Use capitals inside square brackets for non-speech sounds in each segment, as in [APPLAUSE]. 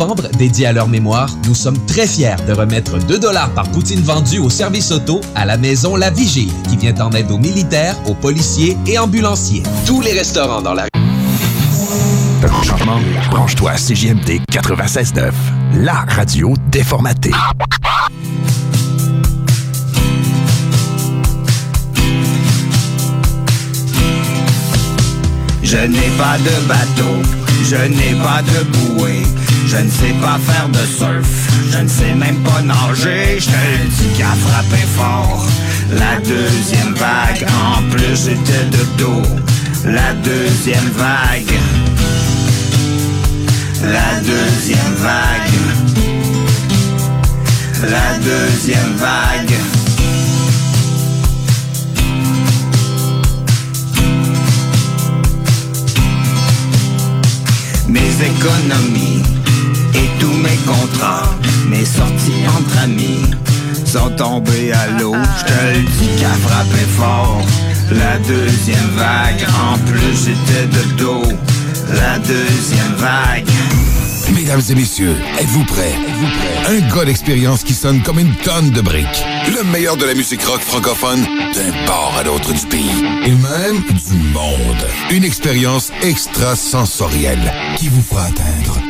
novembre, dédié à leur mémoire, nous sommes très fiers de remettre 2 dollars par poutine vendue au service auto à la maison La Vigile, qui vient en aide aux militaires, aux policiers et ambulanciers. Tous les restaurants dans la changement? Branche-toi à CJMD 96.9, la radio déformatée. Je n'ai pas de bateau, je n'ai pas de bouée, je ne sais pas faire de surf, je ne sais même pas nager, je te dis qu'à frapper fort. La deuxième vague, en plus j'étais de dos. La deuxième vague, la deuxième vague, la deuxième vague. mes économies et tous mes contrats, mes sorties entre amis sont tombés à l'eau. Je te le dis qu'à frapper fort. La deuxième vague, en plus j'étais de dos. La deuxième vague. Mesdames et messieurs, êtes-vous prêts? Un gars d'expérience qui sonne comme une tonne de briques. Le meilleur de la musique rock francophone d'un bord à l'autre du pays. Et même du monde. Une expérience extrasensorielle qui vous fera atteindre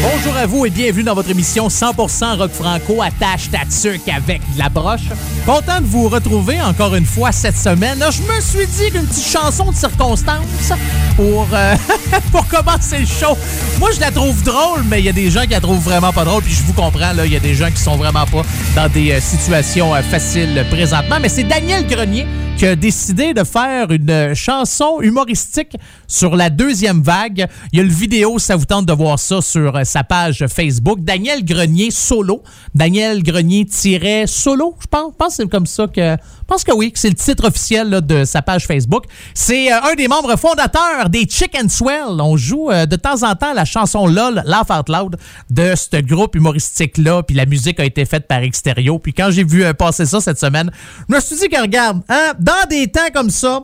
Bonjour à vous et bienvenue dans votre émission 100% rock franco attache ta avec de la broche. Content de vous retrouver encore une fois cette semaine. Je me suis dit qu'une petite chanson de circonstance pour, euh, [LAUGHS] pour commencer le show. Moi, je la trouve drôle, mais il y a des gens qui la trouvent vraiment pas drôle. Puis je vous comprends, là, il y a des gens qui sont vraiment pas dans des euh, situations euh, faciles présentement. Mais c'est Daniel Grenier qui décidé de faire une chanson humoristique sur la deuxième vague. Il y a le vidéo, ça vous tente de voir ça sur euh, sa page Facebook. Daniel Grenier solo. Daniel Grenier-solo, je pense. Je pense que c'est comme ça que... Pense que oui, c'est le titre officiel de sa page Facebook. C'est euh, un des membres fondateurs des Chicken Swell. On joue euh, de temps en temps la chanson LOL, Laugh Out Loud, de ce groupe humoristique-là. Puis la musique a été faite par Extérieur. Puis quand j'ai vu euh, passer ça cette semaine, je me suis dit que regarde, hein, dans des temps comme ça,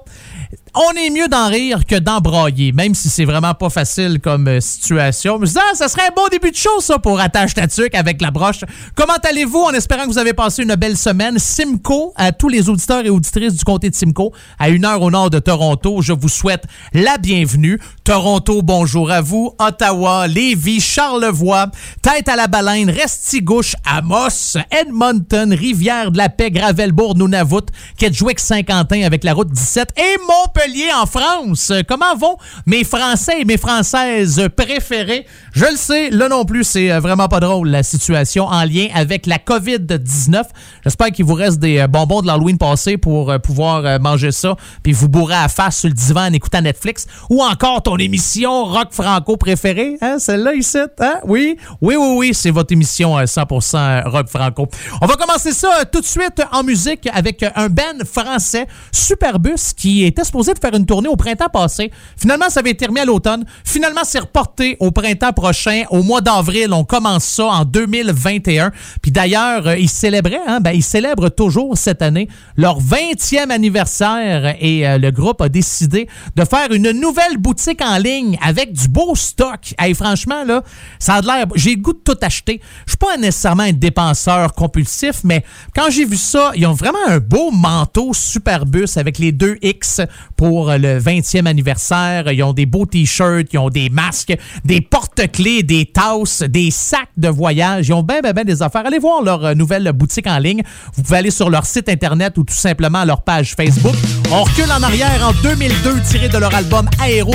on est mieux d'en rire que d'en brailler, même si c'est vraiment pas facile comme euh, situation. Mais ça, ah, ça serait un bon début de show, ça, pour attache ta tuque avec la broche. Comment allez-vous? En espérant que vous avez passé une belle semaine? Simcoe, à tous les auditeurs et auditrices du comté de Simcoe, à une heure au nord de Toronto, je vous souhaite la bienvenue. Toronto, bonjour à vous. Ottawa, Lévis, Charlevoix, Tête à la Baleine, Restigouche, Amos, Edmonton, Rivière de la Paix, Gravelbourg, Nunavut, Kedgewick, Saint-Quentin avec la route 17 et Montpellier en France. Comment vont mes Français et mes Françaises préférés? Je le sais, là non plus, c'est euh, vraiment pas drôle la situation en lien avec la COVID-19. J'espère qu'il vous reste des euh, bonbons de l'Halloween passé pour euh, pouvoir manger ça puis vous bourrer à face sur le divan en écoutant Netflix ou encore ton émission rock franco préférée, hein, celle-là ici, hein? Oui, oui, oui, oui, c'est votre émission 100% rock franco. On va commencer ça tout de suite en musique avec un band français, Superbus, qui était supposé faire une tournée au printemps passé. Finalement, ça avait remis à l'automne. Finalement, c'est reporté au printemps prochain. Au mois d'avril, on commence ça en 2021. Puis d'ailleurs, euh, ils célébraient, hein, ben, ils célèbrent toujours cette année leur 20e anniversaire et euh, le groupe a décidé de faire une nouvelle boutique en ligne avec du beau stock. Hey, franchement, là, ça a l'air. J'ai le goût de tout acheter. Je suis pas nécessairement un dépenseur compulsif, mais quand j'ai vu ça, ils ont vraiment un beau manteau Superbus avec les deux X pour le 20e anniversaire. Ils ont des beaux t-shirts, ils ont des masques, des porte-clés, des tasses, des sacs de voyage. Ils ont bien, bien, bien des affaires. Allez voir leur euh, nouvelle boutique en ligne. Vous pouvez aller sur leur site internet ou tout simplement leur page Facebook. On recule en arrière en 2002, tiré de leur album Aéro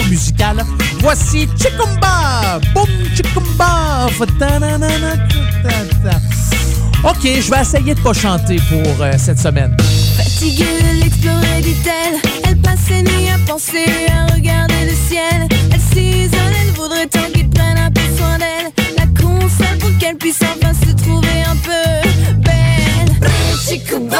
Voici Chikumba! Boum, Chikumba! OK, je vais essayer de pas chanter pour euh, cette semaine. Fatiguée de l'explorer, dit-elle. Elle passe ses nuits à penser, à regarder le ciel. Elle s'isole, elle voudrait tant qu'il prenne un peu soin d'elle. La console pour qu'elle puisse enfin se trouver un peu belle. Chicuba,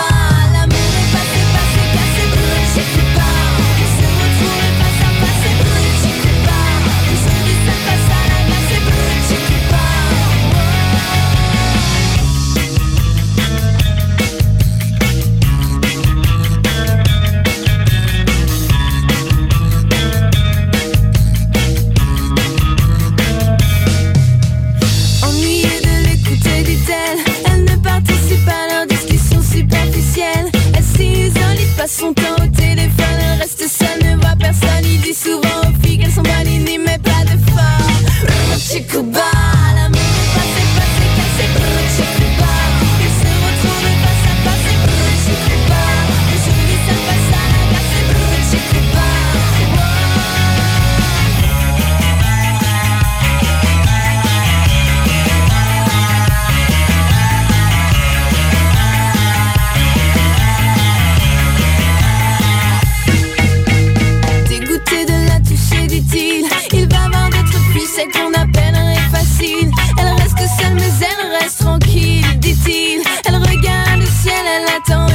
son temps au téléphone, reste seule, ne voit personne, il dit souvent aux filles qu'elles sont bannies, n'y met pas de fort. Chico ciel, elle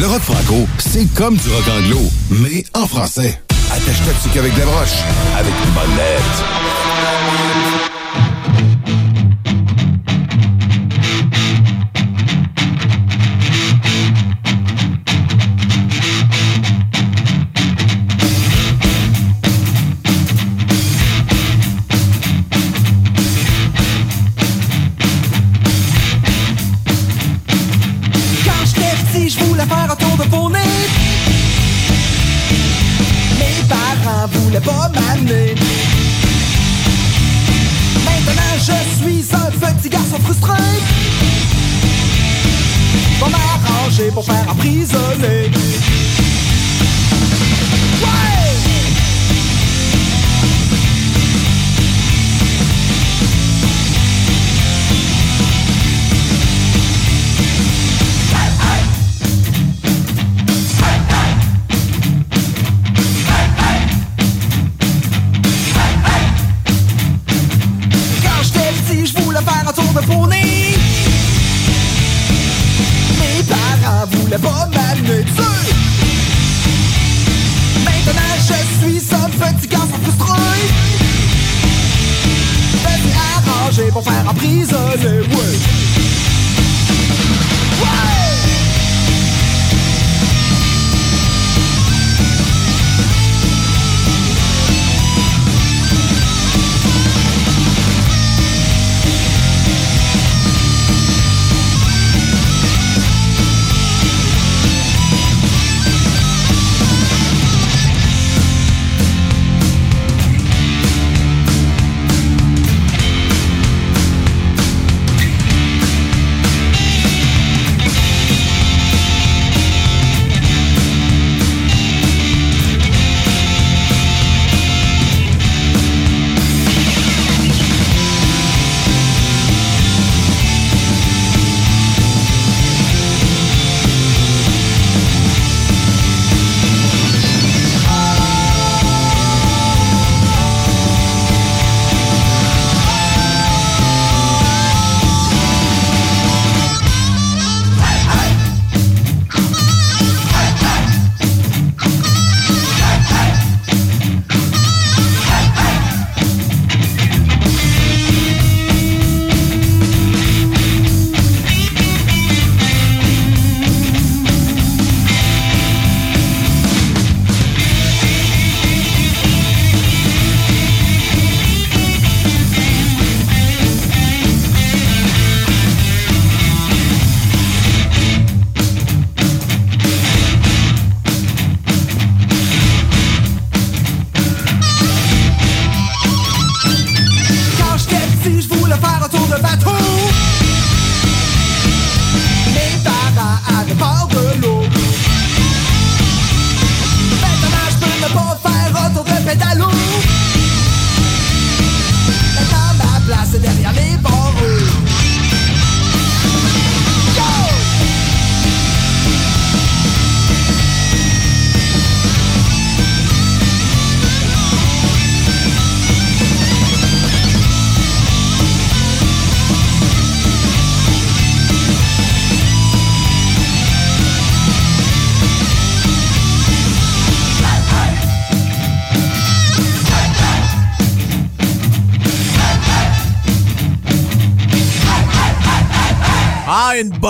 Le rock franco, c'est comme du rock anglo, mais en français. Attache-toi dessus qu'avec la broche, avec une bonne. Mes parents voulaient pas m'amener. Maintenant, je suis un petit garçon frustré. Vais m'arranger pour faire emprisonner.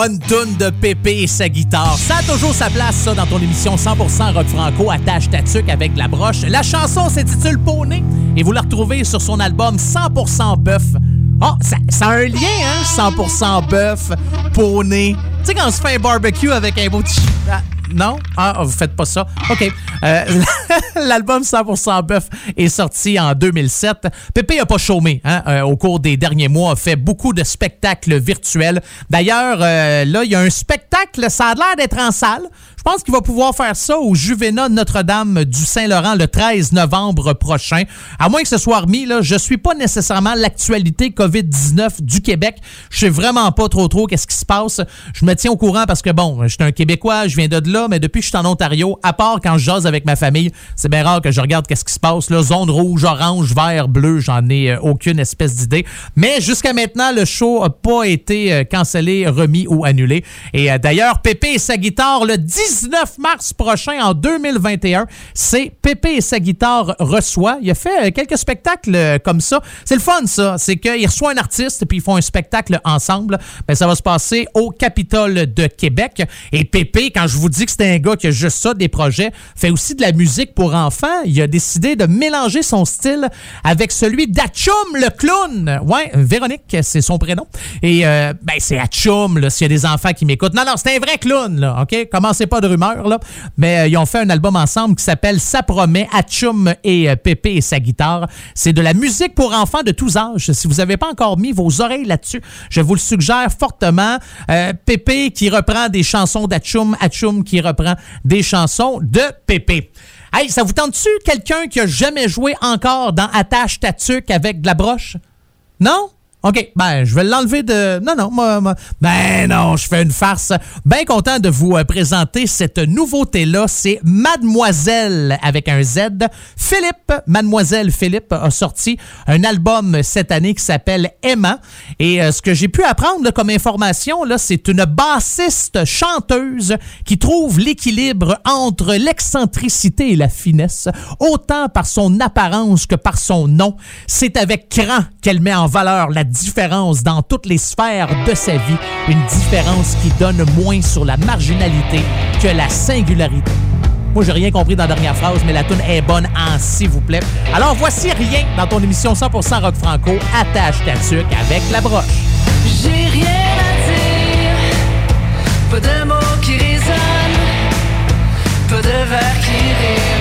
Bonne toune de Pépé et sa guitare. Ça a toujours sa place, ça, dans ton émission 100% rock franco, attache ta avec la broche. La chanson s'intitule Poney et vous la retrouvez sur son album 100% bœuf. Ça, ça a un lien, hein? 100% bœuf, poney. Tu sais, quand on se fait un barbecue avec un beau petit... Ah, Non? Ah, vous faites pas ça. OK. Euh, [LAUGHS] [LAUGHS] L'album 100% Bœuf est sorti en 2007. Pépé a pas chômé hein, euh, au cours des derniers mois, a fait beaucoup de spectacles virtuels. D'ailleurs, euh, là, il y a un spectacle, ça a l'air d'être en salle. Je pense qu'il va pouvoir faire ça au Juvénat Notre-Dame du Saint-Laurent le 13 novembre prochain. À moins que ce soit remis, là, je suis pas nécessairement l'actualité COVID-19 du Québec. Je sais vraiment pas trop trop qu'est-ce qui se passe. Je me tiens au courant parce que bon, je suis un Québécois, je viens de là, mais depuis que je suis en Ontario, à part quand je jase avec ma famille, c'est bien rare que je regarde qu'est-ce qui se passe. Là, zone rouge, orange, vert, bleu, j'en ai euh, aucune espèce d'idée. Mais jusqu'à maintenant, le show a pas été euh, cancellé, remis ou annulé. Et euh, d'ailleurs, Pépé et sa guitare le 10 19 mars prochain, en 2021, c'est Pépé et sa guitare reçoit. Il a fait euh, quelques spectacles euh, comme ça. C'est le fun, ça. C'est qu'il reçoit un artiste puis ils font un spectacle ensemble. Ben, ça va se passer au Capitole de Québec. Et Pépé, quand je vous dis que c'est un gars qui a juste ça, des projets, fait aussi de la musique pour enfants. Il a décidé de mélanger son style avec celui d'Achum le clown. Ouais, Véronique, c'est son prénom. Et euh, ben, c'est Achum, s'il y a des enfants qui m'écoutent. Non, non, c'est un vrai clown, là, OK? Commencez pas de rumeurs, là. Mais euh, ils ont fait un album ensemble qui s'appelle Ça promet, Achum et euh, Pépé et sa guitare. C'est de la musique pour enfants de tous âges. Si vous n'avez pas encore mis vos oreilles là-dessus, je vous le suggère fortement. Euh, Pépé qui reprend des chansons d'Achum, Achum qui reprend des chansons de Pépé. Hey, ça vous tente-tu quelqu'un qui a jamais joué encore dans Attache Tatuc avec de la broche? Non? OK, ben, je vais l'enlever de... Non, non, moi, moi- Ben non, je fais une farce. Bien content de vous euh, présenter cette nouveauté-là. C'est Mademoiselle avec un Z. Philippe, Mademoiselle Philippe a sorti un album cette année qui s'appelle Emma. Et euh, ce que j'ai pu apprendre comme information, là, c'est une bassiste chanteuse qui trouve l'équilibre entre l'excentricité et la finesse, autant par son apparence que par son nom. C'est avec cran qu'elle met en valeur la différence dans toutes les sphères de sa vie, une différence qui donne moins sur la marginalité que la singularité. Moi, j'ai rien compris dans la dernière phrase, mais la tune est bonne en s'il vous plaît. Alors, voici rien dans ton émission 100% rock franco. Attache ta tuque avec la broche. J'ai rien à dire, qui de qui.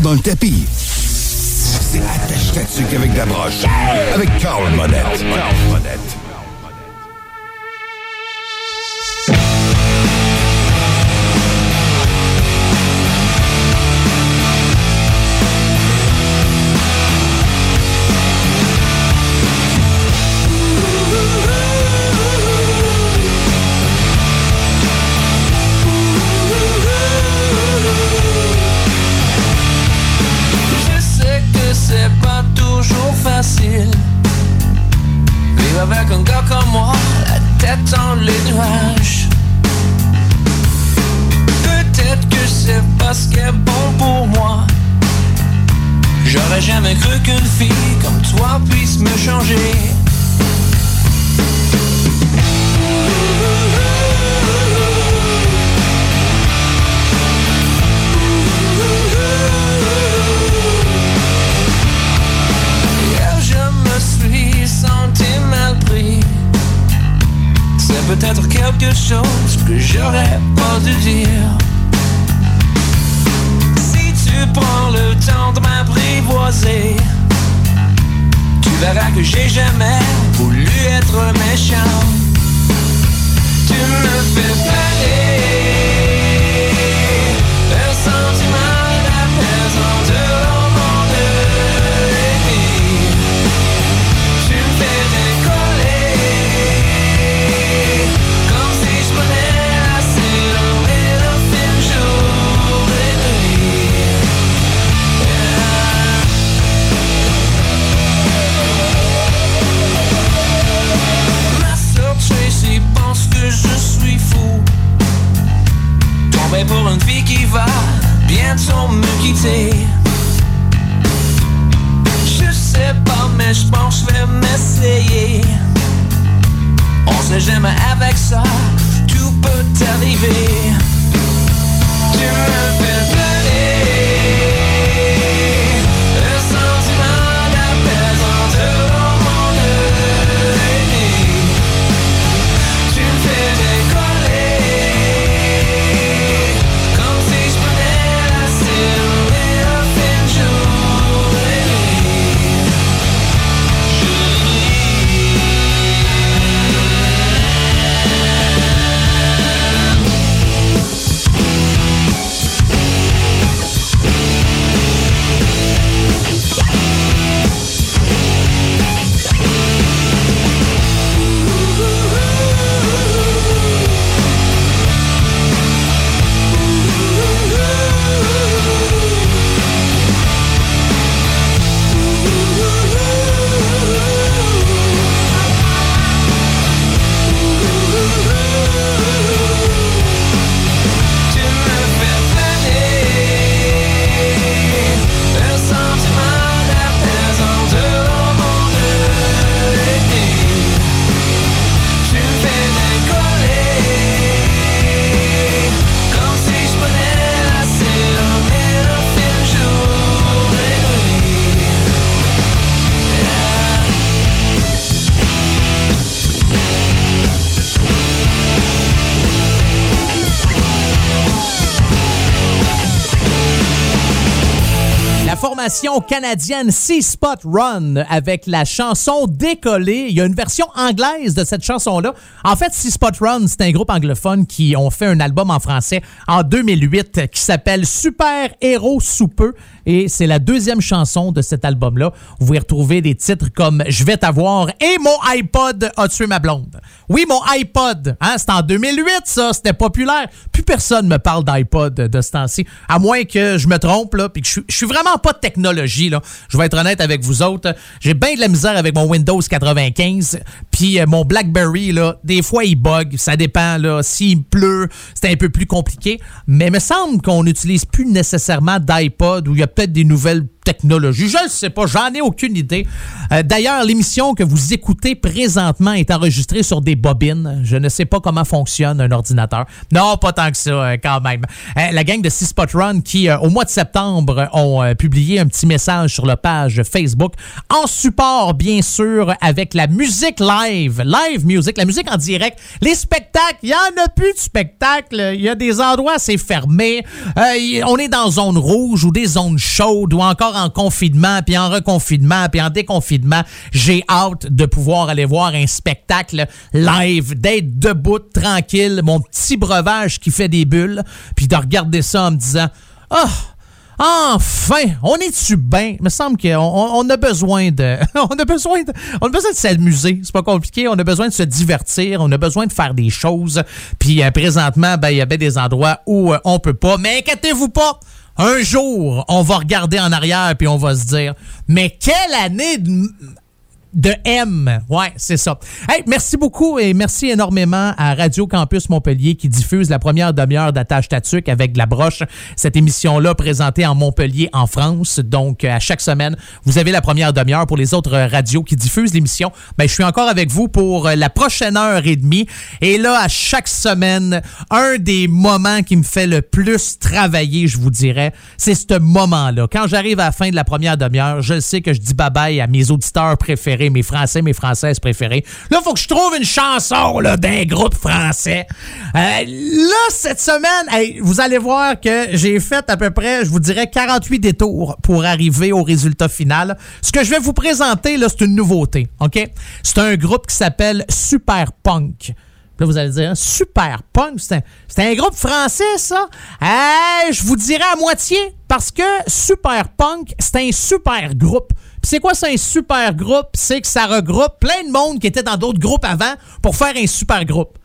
dans le tapis. C'est attache-tatuc avec la broche. Avec Carl Monette. Carl Monette. Canadienne Sea Spot Run avec la chanson Décoller. Il y a une version anglaise de cette chanson-là. En fait, Sea Spot Run, c'est un groupe anglophone qui ont fait un album en français en 2008 qui s'appelle Super Héros sous peu et c'est la deuxième chanson de cet album-là. Vous pouvez retrouver des titres comme Je vais t'avoir et Mon iPod a tué ma blonde. Oui, mon iPod, hein, c'est en 2008 ça, c'était populaire. Plus personne me parle d'iPod de ce temps-ci, à moins que je me trompe là, puis que je, je suis vraiment pas de technologie là. Je vais être honnête avec vous autres, j'ai bien de la misère avec mon Windows 95, puis euh, mon BlackBerry là, des fois il bug, ça dépend là, s'il pleut, c'est un peu plus compliqué, mais il me semble qu'on n'utilise plus nécessairement d'iPod ou il y a peut-être des nouvelles technologie. Je ne sais pas, j'en ai aucune idée. Euh, d'ailleurs, l'émission que vous écoutez présentement est enregistrée sur des bobines. Je ne sais pas comment fonctionne un ordinateur. Non, pas tant que ça, euh, quand même. Euh, la gang de Six Spot Run qui, au mois de septembre, ont publié un petit message sur la page Facebook en support, bien sûr, avec la musique live. Live music, la musique en direct. Les spectacles, il n'y en a plus de spectacles. Il y a des endroits, c'est fermé. on est dans zone rouge ou des zones chaudes ou encore en confinement, puis en reconfinement, puis en déconfinement, j'ai hâte de pouvoir aller voir un spectacle live, d'être debout, tranquille, mon petit breuvage qui fait des bulles, puis de regarder ça en me disant Ah! Enfin, on est-tu bien? Il me semble qu'on on, a besoin de. [LAUGHS] on a besoin de. On a besoin de s'amuser. C'est pas compliqué. On a besoin de se divertir. On a besoin de faire des choses. Puis euh, présentement, ben, il y avait des endroits où euh, on peut pas. Mais inquiétez-vous pas. Un jour, on va regarder en arrière puis on va se dire, mais quelle année de de M. Ouais, c'est ça. Hey, merci beaucoup et merci énormément à Radio Campus Montpellier qui diffuse la première demi-heure d'Attache Tatuc avec la broche. Cette émission-là présentée en Montpellier, en France. Donc, à chaque semaine, vous avez la première demi-heure pour les autres radios qui diffusent l'émission. Ben, je suis encore avec vous pour la prochaine heure et demie. Et là, à chaque semaine, un des moments qui me fait le plus travailler, je vous dirais, c'est ce moment-là. Quand j'arrive à la fin de la première demi-heure, je sais que je dis bye-bye à mes auditeurs préférés mes Français, mes Françaises préférées. Là, faut que je trouve une chanson d'un groupe français. Euh, là, cette semaine, vous allez voir que j'ai fait à peu près, je vous dirais, 48 détours pour arriver au résultat final. Ce que je vais vous présenter, là, c'est une nouveauté, OK? C'est un groupe qui s'appelle Super Punk. Là, vous allez dire, Super Punk, c'est un, groupe français, ça? Euh, je vous dirais à moitié, parce que Super Punk, c'est un super groupe c'est quoi, c'est un super groupe? C'est que ça regroupe plein de monde qui était dans d'autres groupes avant pour faire un super groupe.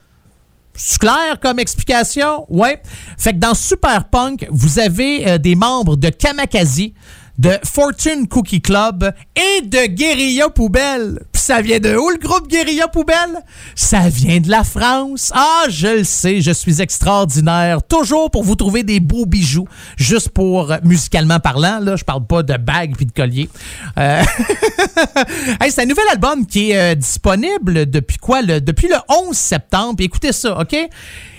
C'est clair comme explication? Ouais. Fait que dans Super Punk, vous avez euh, des membres de Kamakazi, de Fortune Cookie Club et de Guerilla Poubelle ça vient de où le groupe Guérilla Poubelle? Ça vient de la France. Ah, je le sais, je suis extraordinaire. Toujours pour vous trouver des beaux bijoux. Juste pour, euh, musicalement parlant, là, je parle pas de bagues puis de colliers. Euh... [LAUGHS] c'est un nouvel album qui est euh, disponible depuis quoi? Le, depuis le 11 septembre. écoutez ça, OK?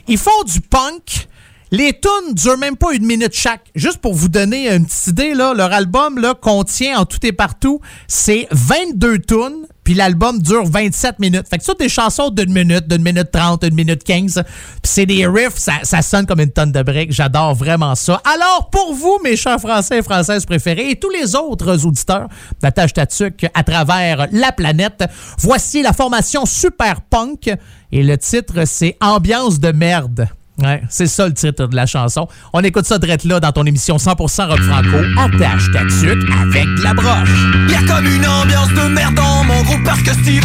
Ils font du punk les tunes durent même pas une minute chaque. Juste pour vous donner une petite idée, leur album là, contient en tout et partout, c'est 22 tunes, puis l'album dure 27 minutes. Fait que ça, des chansons d'une minute, d'une minute 30, d'une minute 15. Puis c'est des riffs, ça, ça, sonne comme une tonne de briques. J'adore vraiment ça. Alors, pour vous, mes chers Français et Françaises préférés, et tous les autres auditeurs d'Attache Tatuc à travers la planète, voici la formation Super Punk. Et le titre, c'est Ambiance de merde. Ouais, c'est ça le titre de la chanson. On écoute ça direct là dans ton émission 100% rock franco. Attache ta tuque avec la broche. Y'a comme une ambiance de merde dans mon groupe parce que Steve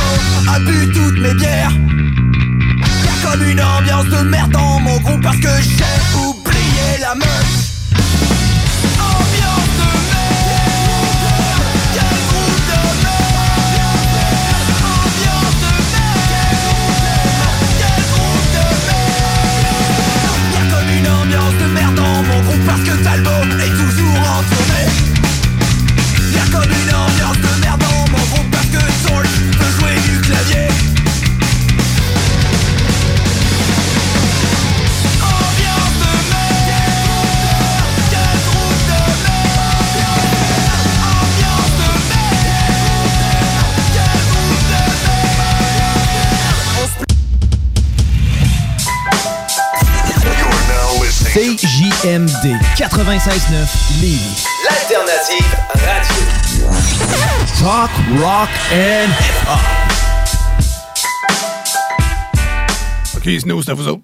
a bu toutes mes bières. Y'a comme une ambiance de merde dans mon groupe parce que j'ai oublié la meuf. L'album est CJMD 96.9 Lévis. L'alternative radio. Talk, rock and hip-hop. OK, Snow, c'est à vous autres.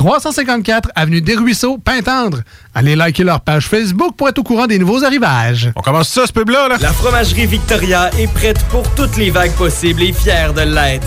354 Avenue des Ruisseaux, Pintendre. Allez liker leur page Facebook pour être au courant des nouveaux arrivages. On commence ça, ce pub-là, là? La fromagerie Victoria est prête pour toutes les vagues possibles et fière de l'être.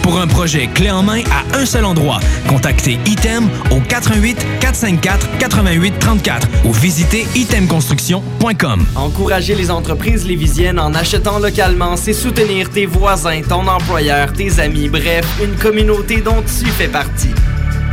Pour un projet clé en main à un seul endroit, contactez Item au 88 454 88 34 ou visitez itemconstruction.com. Encourager les entreprises lévisiennes en achetant localement, c'est soutenir tes voisins, ton employeur, tes amis, bref, une communauté dont tu fais partie.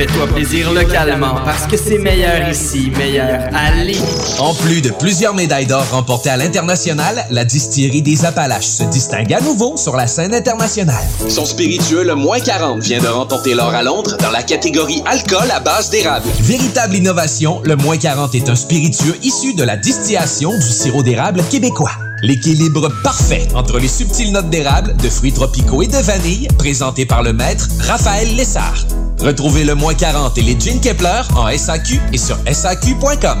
Fais-toi plaisir localement parce que c'est meilleur ici, meilleur Lévis. En plus de plusieurs médailles d'or remportées à l'international, la distillerie des Appalaches se distingue à nouveau sur la scène internationale. Son spiritueux, le moins 40, vient de remporter l'or à Londres dans la catégorie alcool à base d'érable. Véritable innovation, le moins 40 est un spiritueux issu de la distillation du sirop d'érable québécois. L'équilibre parfait entre les subtiles notes d'érable, de fruits tropicaux et de vanille, présenté par le maître Raphaël Lessard. Retrouvez le moins 40 et les Gin Kepler en SAQ et sur SAQ.com.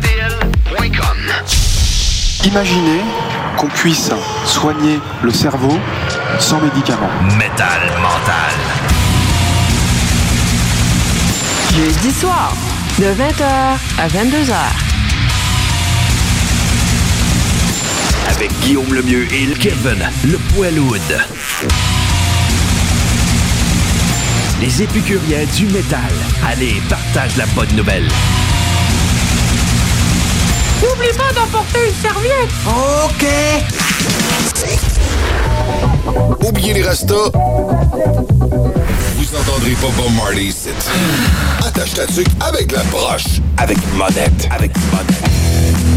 Imaginez qu'on puisse soigner le cerveau sans médicaments. Métal mental. Jeudi soir, de 20h à 22h. Avec Guillaume Lemieux et Kevin, le Poiloud. Les épicuriens du métal. Allez, partage la bonne nouvelle. N'oublie pas d'emporter une serviette. OK. Oubliez les restos. Vous entendrez pas Bob Marley ici. Attache ta tuque avec la broche. Avec monette. Avec monette.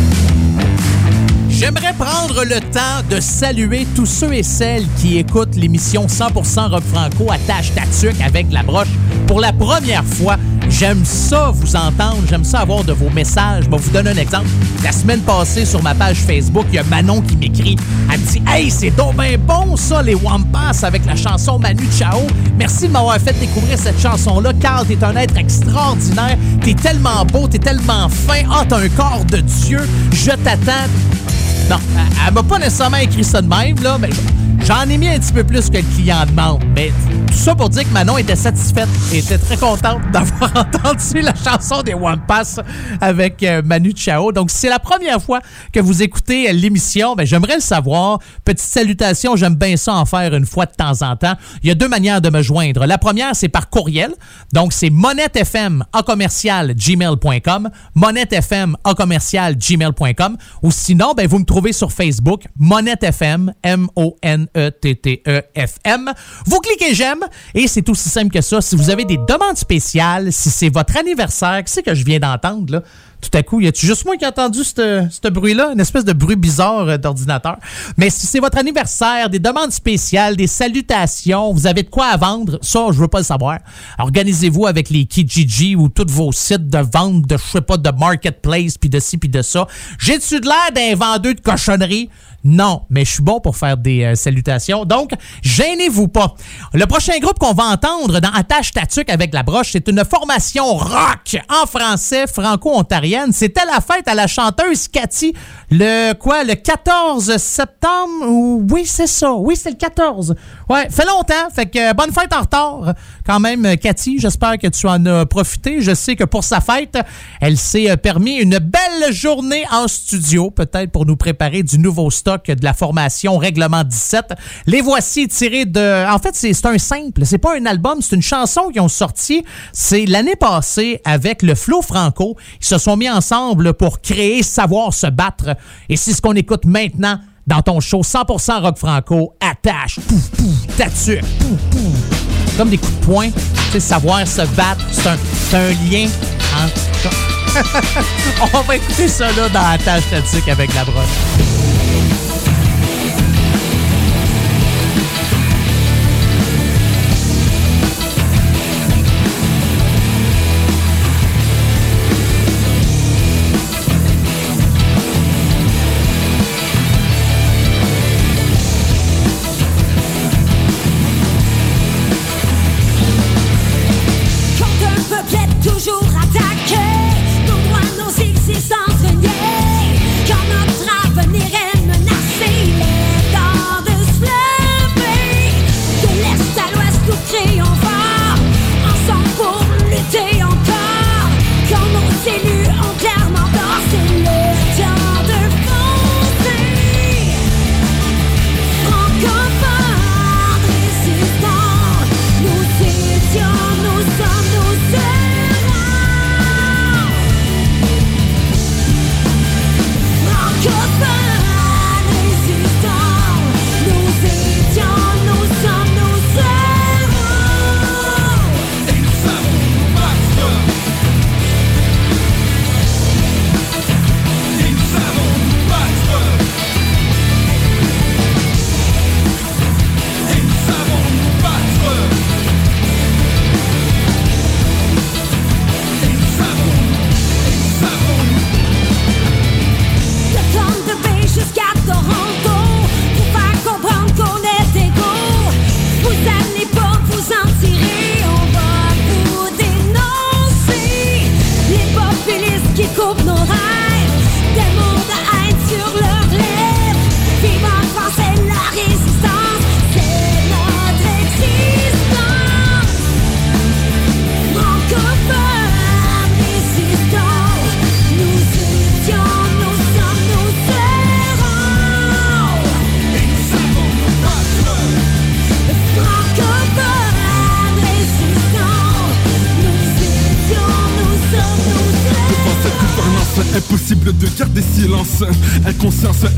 J'aimerais prendre le temps de saluer tous ceux et celles qui écoutent l'émission 100% Rock Franco attache ta tuque avec la broche pour la première fois. J'aime ça vous entendre, j'aime ça avoir de vos messages. Je vais vous donner un exemple. La semaine passée, sur ma page Facebook, il y a Manon qui m'écrit. Elle me dit Hey, c'est donc bon ça, les Wampas avec la chanson Manu Chao. Merci de m'avoir fait découvrir cette chanson-là. Carl, t'es un être extraordinaire. T'es tellement beau, t'es tellement fin. Ah, t'as un corps de Dieu. Je t'attends. Non, elle- m'a pas nécessairement écrit ça de même, là, mais j'en ai mis un petit peu plus que le client demande. Mais tout ça pour dire que Manon était satisfaite et était très contente [LAUGHS] d'avoir [LAUGHS] entendu la chanson des One Pass avec euh, Manu Chao. Donc, si c'est la première fois que vous écoutez l'émission, ben, j'aimerais le savoir. Petite salutation, j'aime bien ça en faire une fois de temps en temps. Il y a deux manières de me joindre. La première, c'est par courriel. Donc, c'est monettefm en gmail.com, monettefm gmail.com. Ou sinon, ben, vous me trouvez sur Facebook, Monette FM, M-O-N-E-T-T-E-F-M. Vous cliquez j'aime et c'est aussi simple que ça. Si vous avez des demandes spéciales, si c'est votre anniversaire, qu'est-ce que je viens d'entendre, là? Tout à coup, y a-tu juste moi qui ai entendu ce ce bruit-là? Une espèce de bruit bizarre euh, d'ordinateur. Mais si c'est votre anniversaire, des demandes spéciales, des salutations, vous avez de quoi à vendre, ça, je veux pas le savoir. Organisez-vous avec les Kijiji ou tous vos sites de vente de, je sais pas, de marketplace, puis de ci, puis de ça. J'ai-tu de l'air d'un vendeur de cochonneries? Non, mais je suis bon pour faire des euh, salutations. Donc, gênez-vous pas. Le prochain groupe qu'on va entendre dans Attache Tatuc avec la broche, c'est une formation rock en français franco-ontarienne. C'était la fête à la chanteuse Cathy le quoi le 14 septembre ou oui, c'est ça. Oui, c'est le 14. Ouais, fait longtemps, fait que euh, bonne fête en retard quand même euh, Cathy, j'espère que tu en as profité. Je sais que pour sa fête, elle s'est euh, permis une belle journée en studio, peut-être pour nous préparer du nouveau stock de la formation Règlement 17. Les voici tirés de... En fait, c'est un simple, c'est pas un album, c'est une chanson qu'ils ont sorti. C'est l'année passée avec le Flo Franco. Ils se sont mis ensemble pour créer Savoir se battre. Et c'est ce qu'on écoute maintenant dans ton show 100% rock franco. Attache, pouf, pouf, tatu, pouf, pouf. Comme des coups de poing. Tu sais, savoir se battre, c'est un, lien entre... [LAUGHS] On va écouter ça là dans Attache Tatuc avec la broche.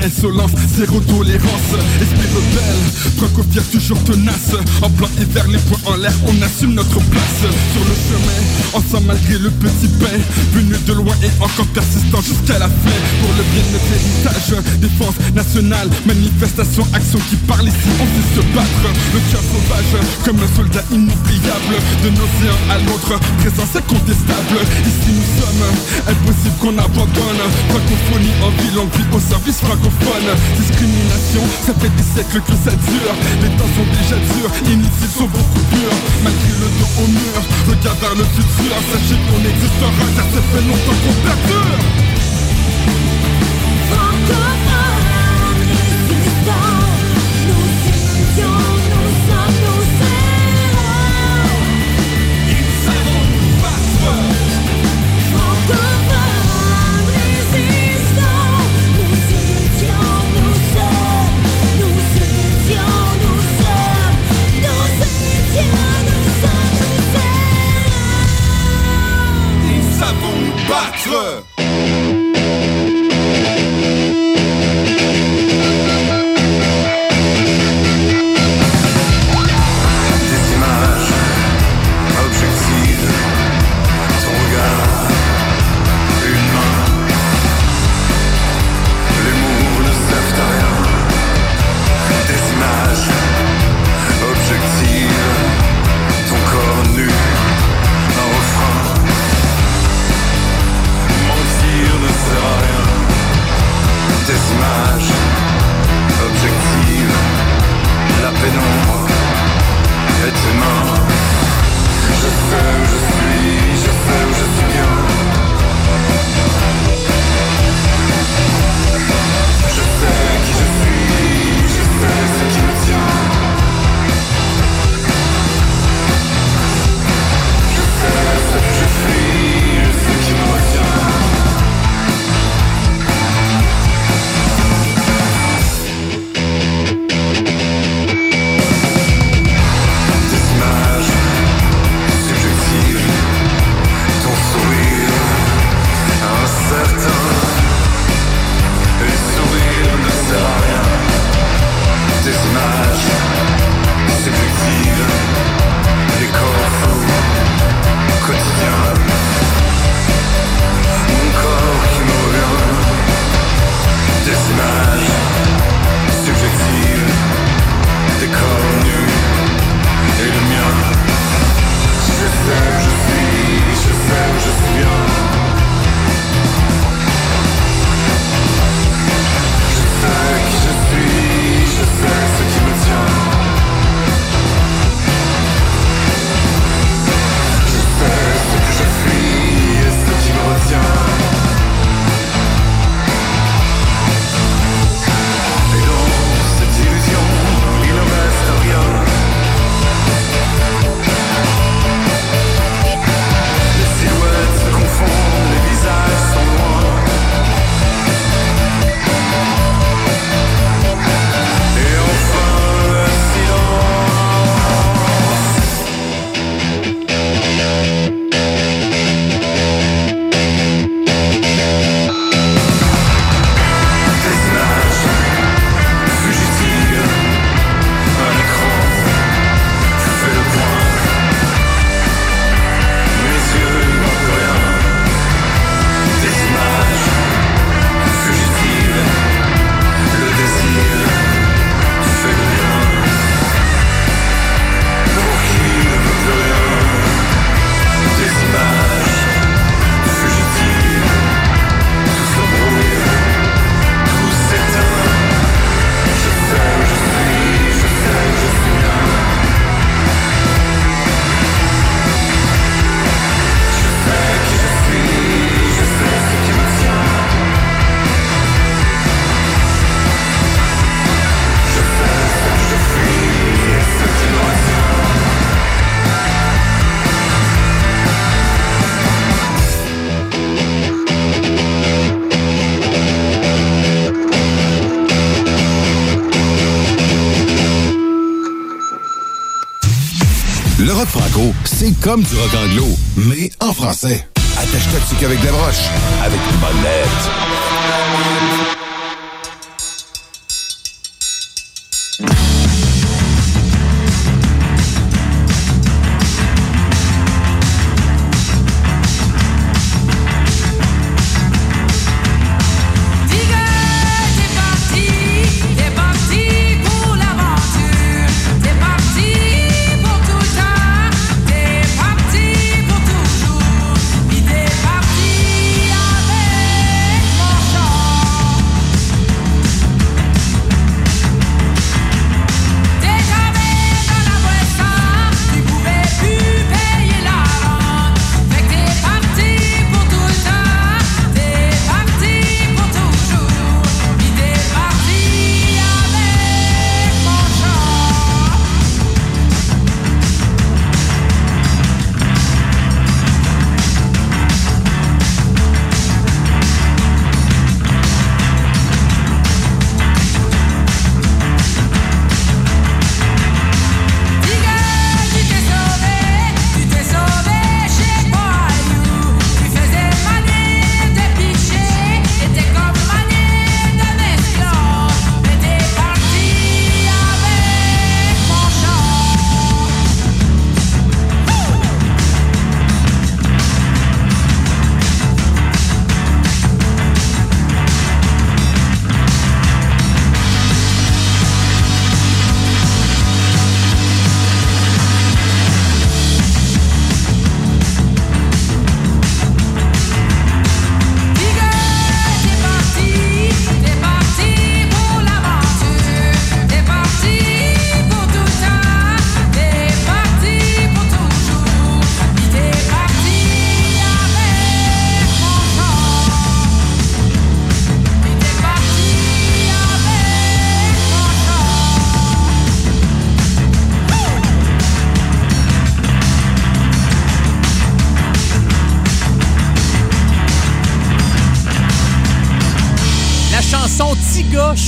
insolence, zéro tolérance, esprit rebelle, Prokofiev toujours tenace, en plein hiver, les poings en l'air, on assume notre place. Sur le chemin, ensemble malgré le petit pain, venu de loin et encore persistant jusqu'à la fin, pour le bien de l'héritage défense nationale. Manifestation, action qui parle ici, on sait se battre. Le cœur sauvage, comme un soldat inoubliable. D'un océan à l'autre, présence incontestable. Ici nous sommes, impossible qu'on abandonne. Francophonie en ville, vie au service francophone. Discrimination, ça fait des siècles que ça dure. Les temps sont déjà durs, inutiles sont beaucoup durs. Malgré le dos au mur, regarde vers le futur. Sachez qu'on existera car ça fait longtemps qu'on perdure. Come on. Comme du rock anglo, mais en français. Attache toxique avec des broches, avec une bonne lettre.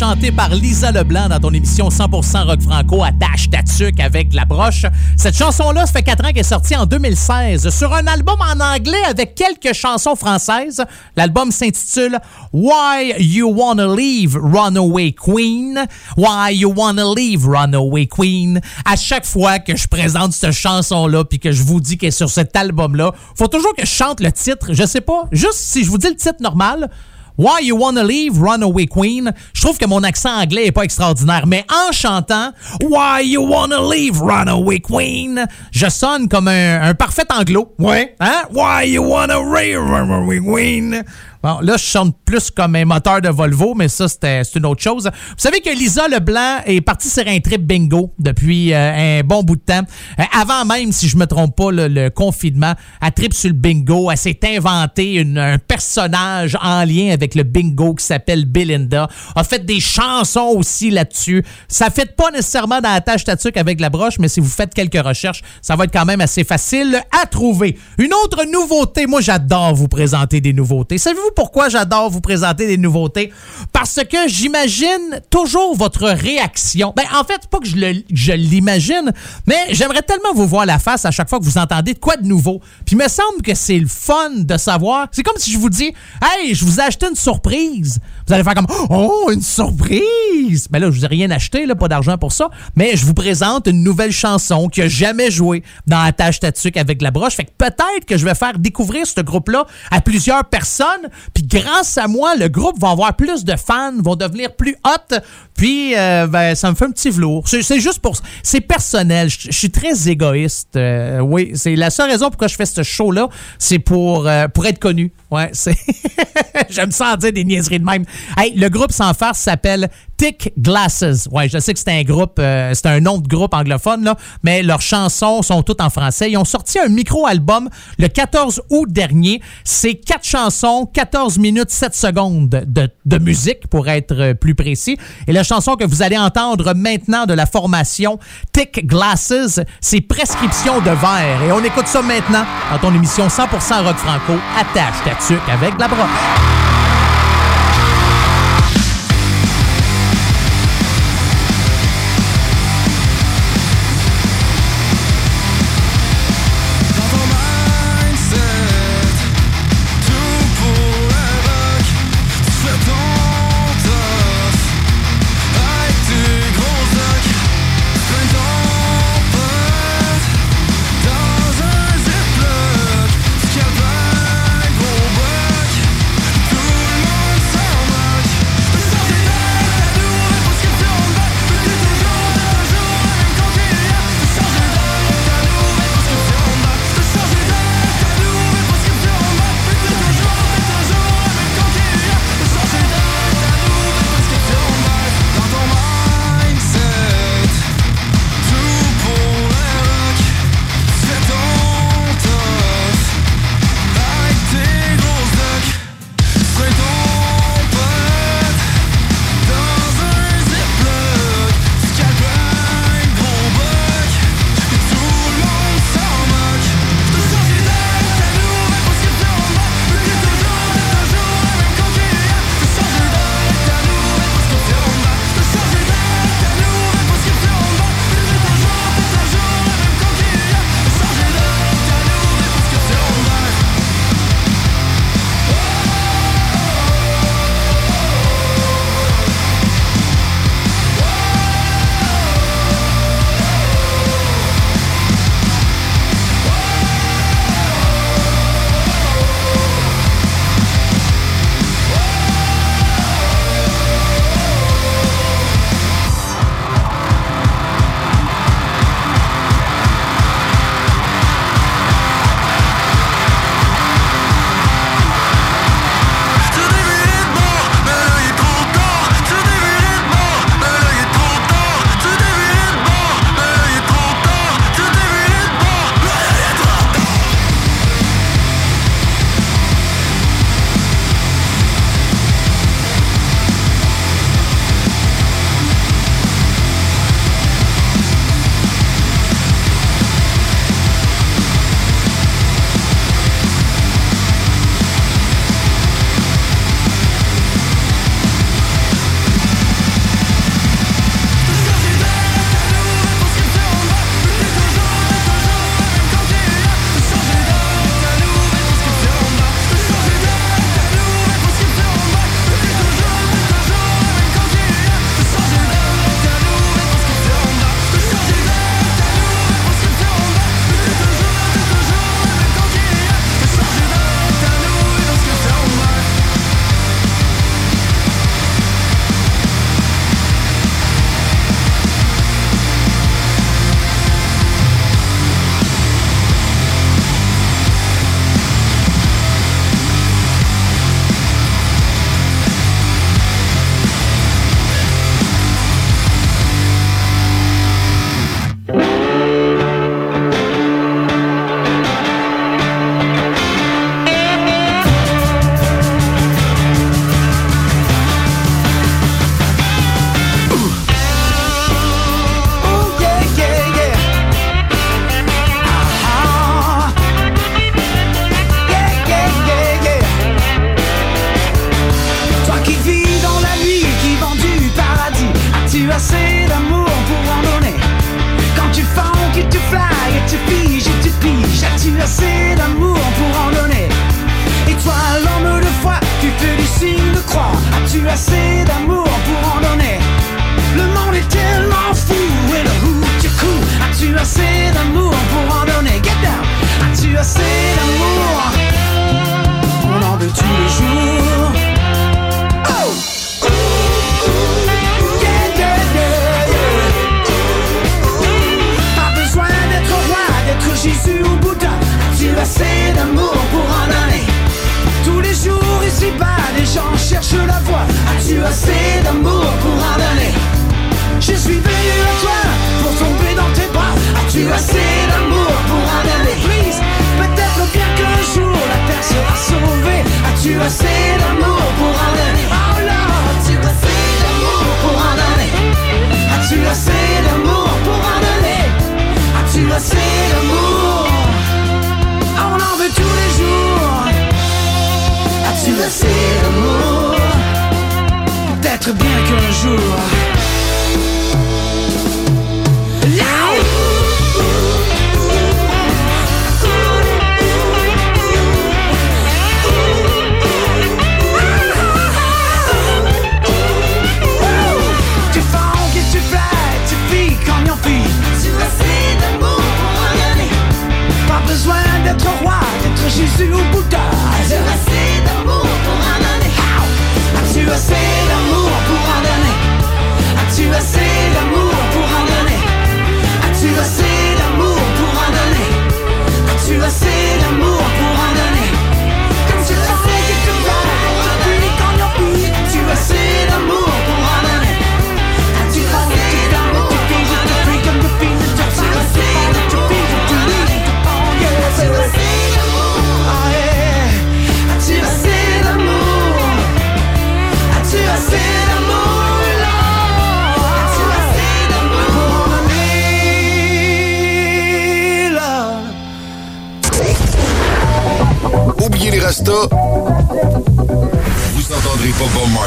Par Lisa Leblanc dans ton émission 100% rock franco, attache ta tuque avec la broche. Cette chanson-là, ça fait 4 ans qu'elle est sortie en 2016 sur un album en anglais avec quelques chansons françaises. L'album s'intitule Why You Wanna Leave Runaway Queen. Why You Wanna Leave Runaway Queen. À chaque fois que je présente cette chanson-là puis que je vous dis qu'elle est sur cet album-là, faut toujours que je chante le titre. Je sais pas, juste si je vous dis le titre normal, Why You Wanna Leave Runaway Queen, je trouve que mon accent anglais est pas extraordinaire, mais en chantant Why You Wanna Leave Runaway Queen, je sonne comme un, un parfait anglo. Ouais. Hein? Why You Wanna Leave Runaway Queen? Bon, là, je chante plus comme un moteur de Volvo, mais ça, c'est une autre chose. Vous savez que Lisa Leblanc est partie sur un trip bingo depuis euh, un bon bout de temps. Euh, avant même, si je me trompe pas, le, confinement, elle trip sur le bingo. Elle s'est inventé une- un personnage en lien avec le bingo qui s'appelle Belinda. A fait des chansons aussi là-dessus. Ça fait pas nécessairement dans la tâche tatuque avec la broche, mais si vous faites quelques recherches, ça va être quand même assez facile à trouver. Une autre nouveauté, moi j'adore vous présenter des nouveautés. Pourquoi j'adore vous présenter des nouveautés? Parce que j'imagine toujours votre réaction. Ben, en fait, pas que je, l'imagine, mais j'aimerais tellement vous voir la face à chaque fois que vous entendez de quoi de nouveau. Puis il me semble que c'est le fun de savoir. C'est comme si je vous dis, hey, je vous ai acheté une surprise. Vous allez faire comme, oh, une surprise! Ben là, je vous ai rien acheté, là, pas d'argent pour ça, mais je vous présente une nouvelle chanson qui a jamais joué dans la tâche tatuque avec la broche. Fait que peut-être que je vais faire découvrir ce groupe-là à plusieurs personnes. Puis grâce à moi, le groupe va avoir plus de fans, vont devenir plus hot. Puis, euh, ben, ça me fait un petit velours. C'est juste pour... C'est personnel. Je suis très égoïste. Euh, oui, c'est la seule raison pourquoi je fais ce show-là, c'est pour, euh, pour être connu. Ouais, c'est... [LAUGHS] J'aime ça en dire des niaiseries de même. Hey, le groupe sans farce s'appelle Thick Glasses. Ouais, je sais que c'est un groupe, euh, c'est un nom de groupe anglophone, là, mais leurs chansons sont toutes en français. Ils ont sorti un micro-album le 14 août dernier. C'est quatre chansons, 14 minutes, 7 secondes de, musique, pour être plus précis. Et la chanson que vous allez entendre maintenant de la formation Thick Glasses, c'est Prescription de verre. Et on écoute ça maintenant dans ton émission 100% rock franco. Attache ta tuque avec la broche.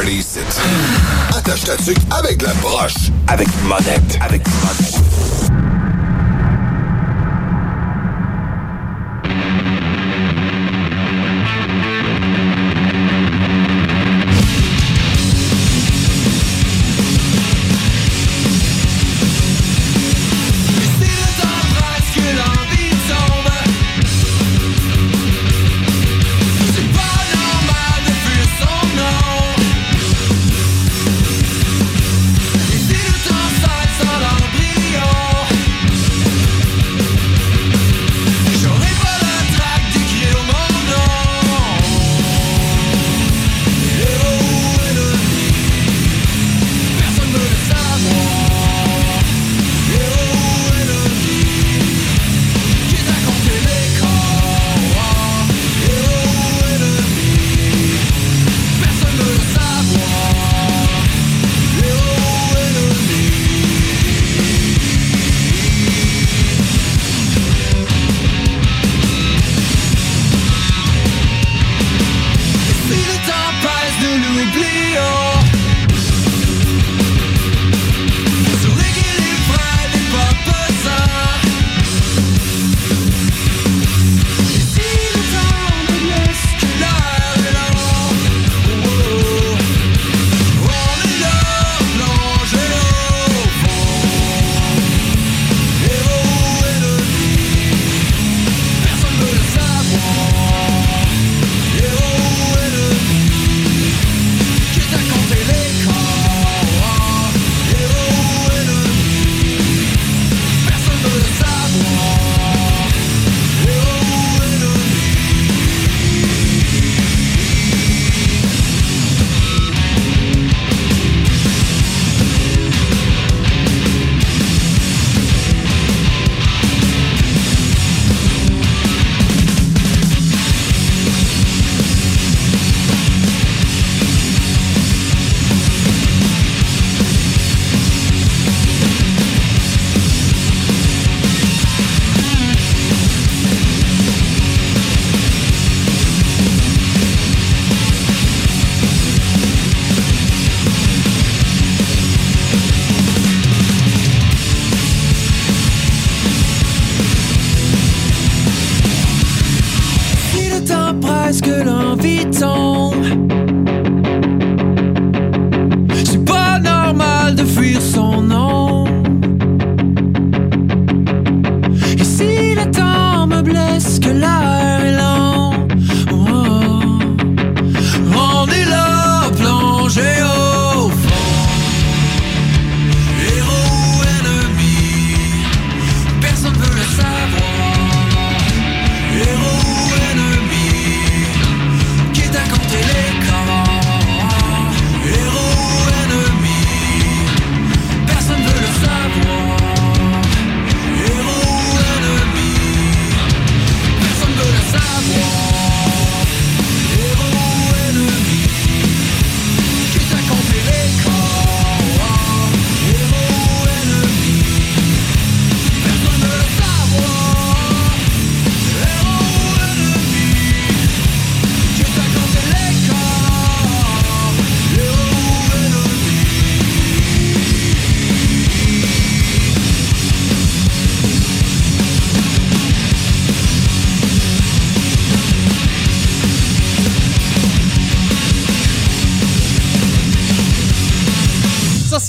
party ici. Attache ta tuque avec la broche. Avec monette. Avec monette.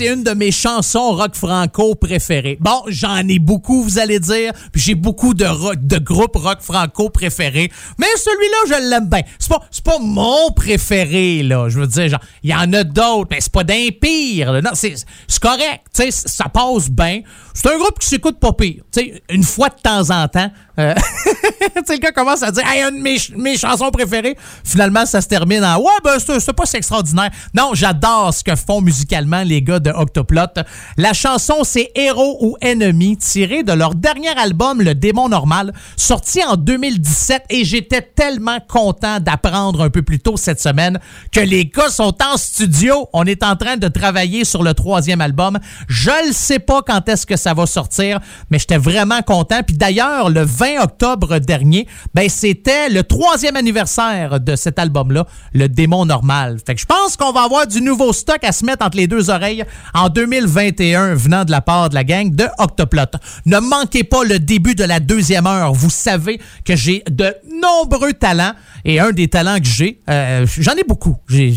C'est une de mes chansons rock franco préférées. Bon, j'en ai beaucoup, vous allez dire, puis j'ai beaucoup de rock, de groupes rock franco préférés, mais celui-là, je l'aime bien. C'est pas, pas mon préféré, là. Je veux dire, genre, il y en a d'autres, mais c'est pas d'un pire. Non, c'est, correct, tu sais, ça passe bien. C'est un groupe qui s'écoute pas pire. Tu sais, une fois de temps en temps, euh, [LAUGHS] le gars commence à dire, hey, une de mes, mes chansons préférées. Finalement, ça se termine en, ouais, ben, c'est pas extraordinaire. Non, j'adore ce que font musicalement les gars de Octoplot. La chanson, c'est Héros ou Ennemi, tirée de leur dernier album, Le Démon Normal, sorti en 2017. Et j'étais tellement content d'apprendre un peu plus tôt cette semaine que les gars sont en studio. On est en train de travailler sur le troisième album. Je ne sais pas quand est-ce que ça va sortir, mais j'étais vraiment content. Puis d'ailleurs, le 20 octobre dernier, ben c'était le troisième anniversaire de cet album-là, Le Démon Normal. Fait que je pense qu'on va avoir du nouveau stock à se mettre entre les deux oreilles en 2021 venant de la part de la gang de Octoplot. Ne manquez pas le début de la deuxième heure. Vous savez que j'ai de nombreux talents et un des talents que j'ai, euh, j'en ai beaucoup. J'ai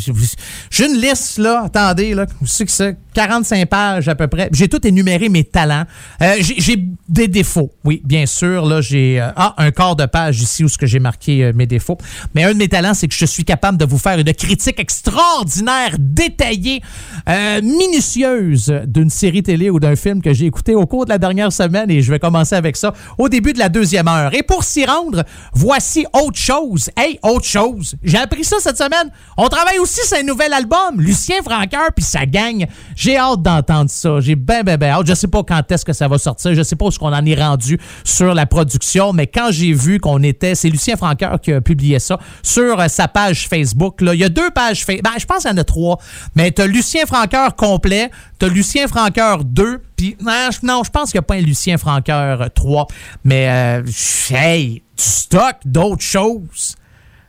une liste, là, attendez, là, vous savez que c'est 45 pages à peu près. J'ai tout énuméré mes talents. Euh, j'ai des défauts, oui, bien sûr. Là, j'ai euh, ah, un quart de page ici où ce que j'ai marqué mes défauts. Mais un de mes talents, c'est que je suis capable de vous faire une critique extraordinaire, détaillée, euh, d'une série télé ou d'un film que j'ai écouté au cours de la dernière semaine et je vais commencer avec ça au début de la deuxième heure. Et pour s'y rendre, voici autre chose. Hey, autre chose. J'ai appris ça cette semaine. On travaille aussi sur un nouvel album, Lucien Franqueur puis sa gang. J'ai hâte d'entendre ça. J'ai ben, ben, ben hâte. Je sais pas quand est-ce que ça va sortir. Je sais pas où ce qu'on en est rendu sur la production, mais quand j'ai vu qu'on était, c'est Lucien Franqueur qui a publié ça sur sa page Facebook. Là. Il y a deux pages Facebook. Ben, je pense qu'il y en a trois. Mais t'as Lucien Franqueur complet, t'as Lucien Franqueur 2, puis non, je- pense qu'il n'y a pas un Lucien Franqueur 3. Mais, euh, hey, du stock d'autres choses.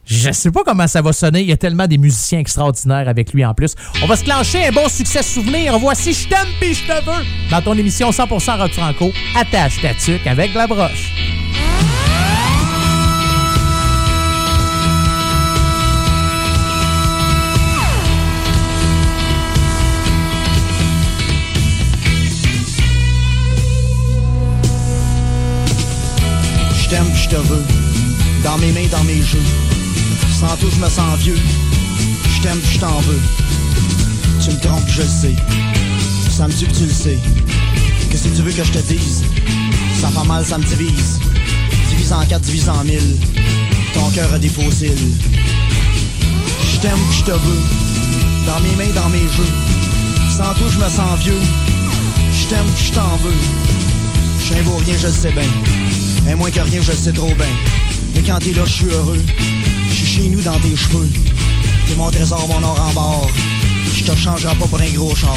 Je sais pas comment ça va sonner. Il y a tellement des musiciens extraordinaires avec lui en plus. On va se clencher un bon succès souvenir. Voici Je t'aime pis je te veux dans ton émission 100% rock franco. Attache ta tuque avec la broche. Je t'aime je te veux. Dans mes mains, dans mes jeux. Sans tout, je me sens vieux. Je t'aime je t'en veux. Tu me trompes, je le sais. Ça me tue tu le sais. Qu'est-ce que tu veux que je te dise? Ça fait mal, ça me divise. Divise en quatre, divise en mille. Ton cœur a des fossiles. Je t'aime je te veux. Dans mes mains, dans mes jeux. Sans tout, je me sens vieux. Je t'aime je t'en veux. Je rien, je le sais bien. Mais moins que rien, je le sais trop bien. Mais quand t'es là, je suis heureux. Je suis chez nous dans tes cheveux. T'es mon trésor, mon or en bord. Je te changerai pas pour un gros char.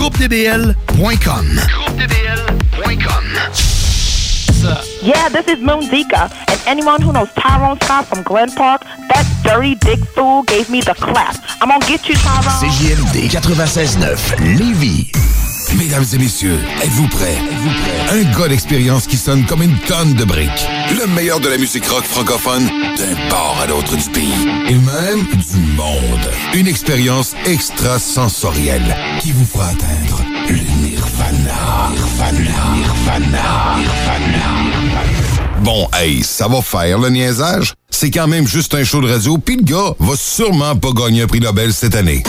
GroupeDBL.com. GroupeDBL.com. Yeah, this is Moon Zika. And anyone who knows Tyrone Scott from Glen Park, that dirty dick fool gave me the clap. I'm gonna get you, Tyrone. CJMD 96.9 Lévis. Mesdames et messieurs, êtes-vous prêts? Un gars d'expérience qui sonne comme une tonne de briques. Le meilleur de la musique rock francophone d'un bord à l'autre du pays. Et même du monde. Une expérience extrasensorielle qui vous fera atteindre le nirvana. Bon, hey, ça va faire le niaisage? C'est quand même juste un show de radio, pis le va sûrement pas gagner un prix Nobel cette année.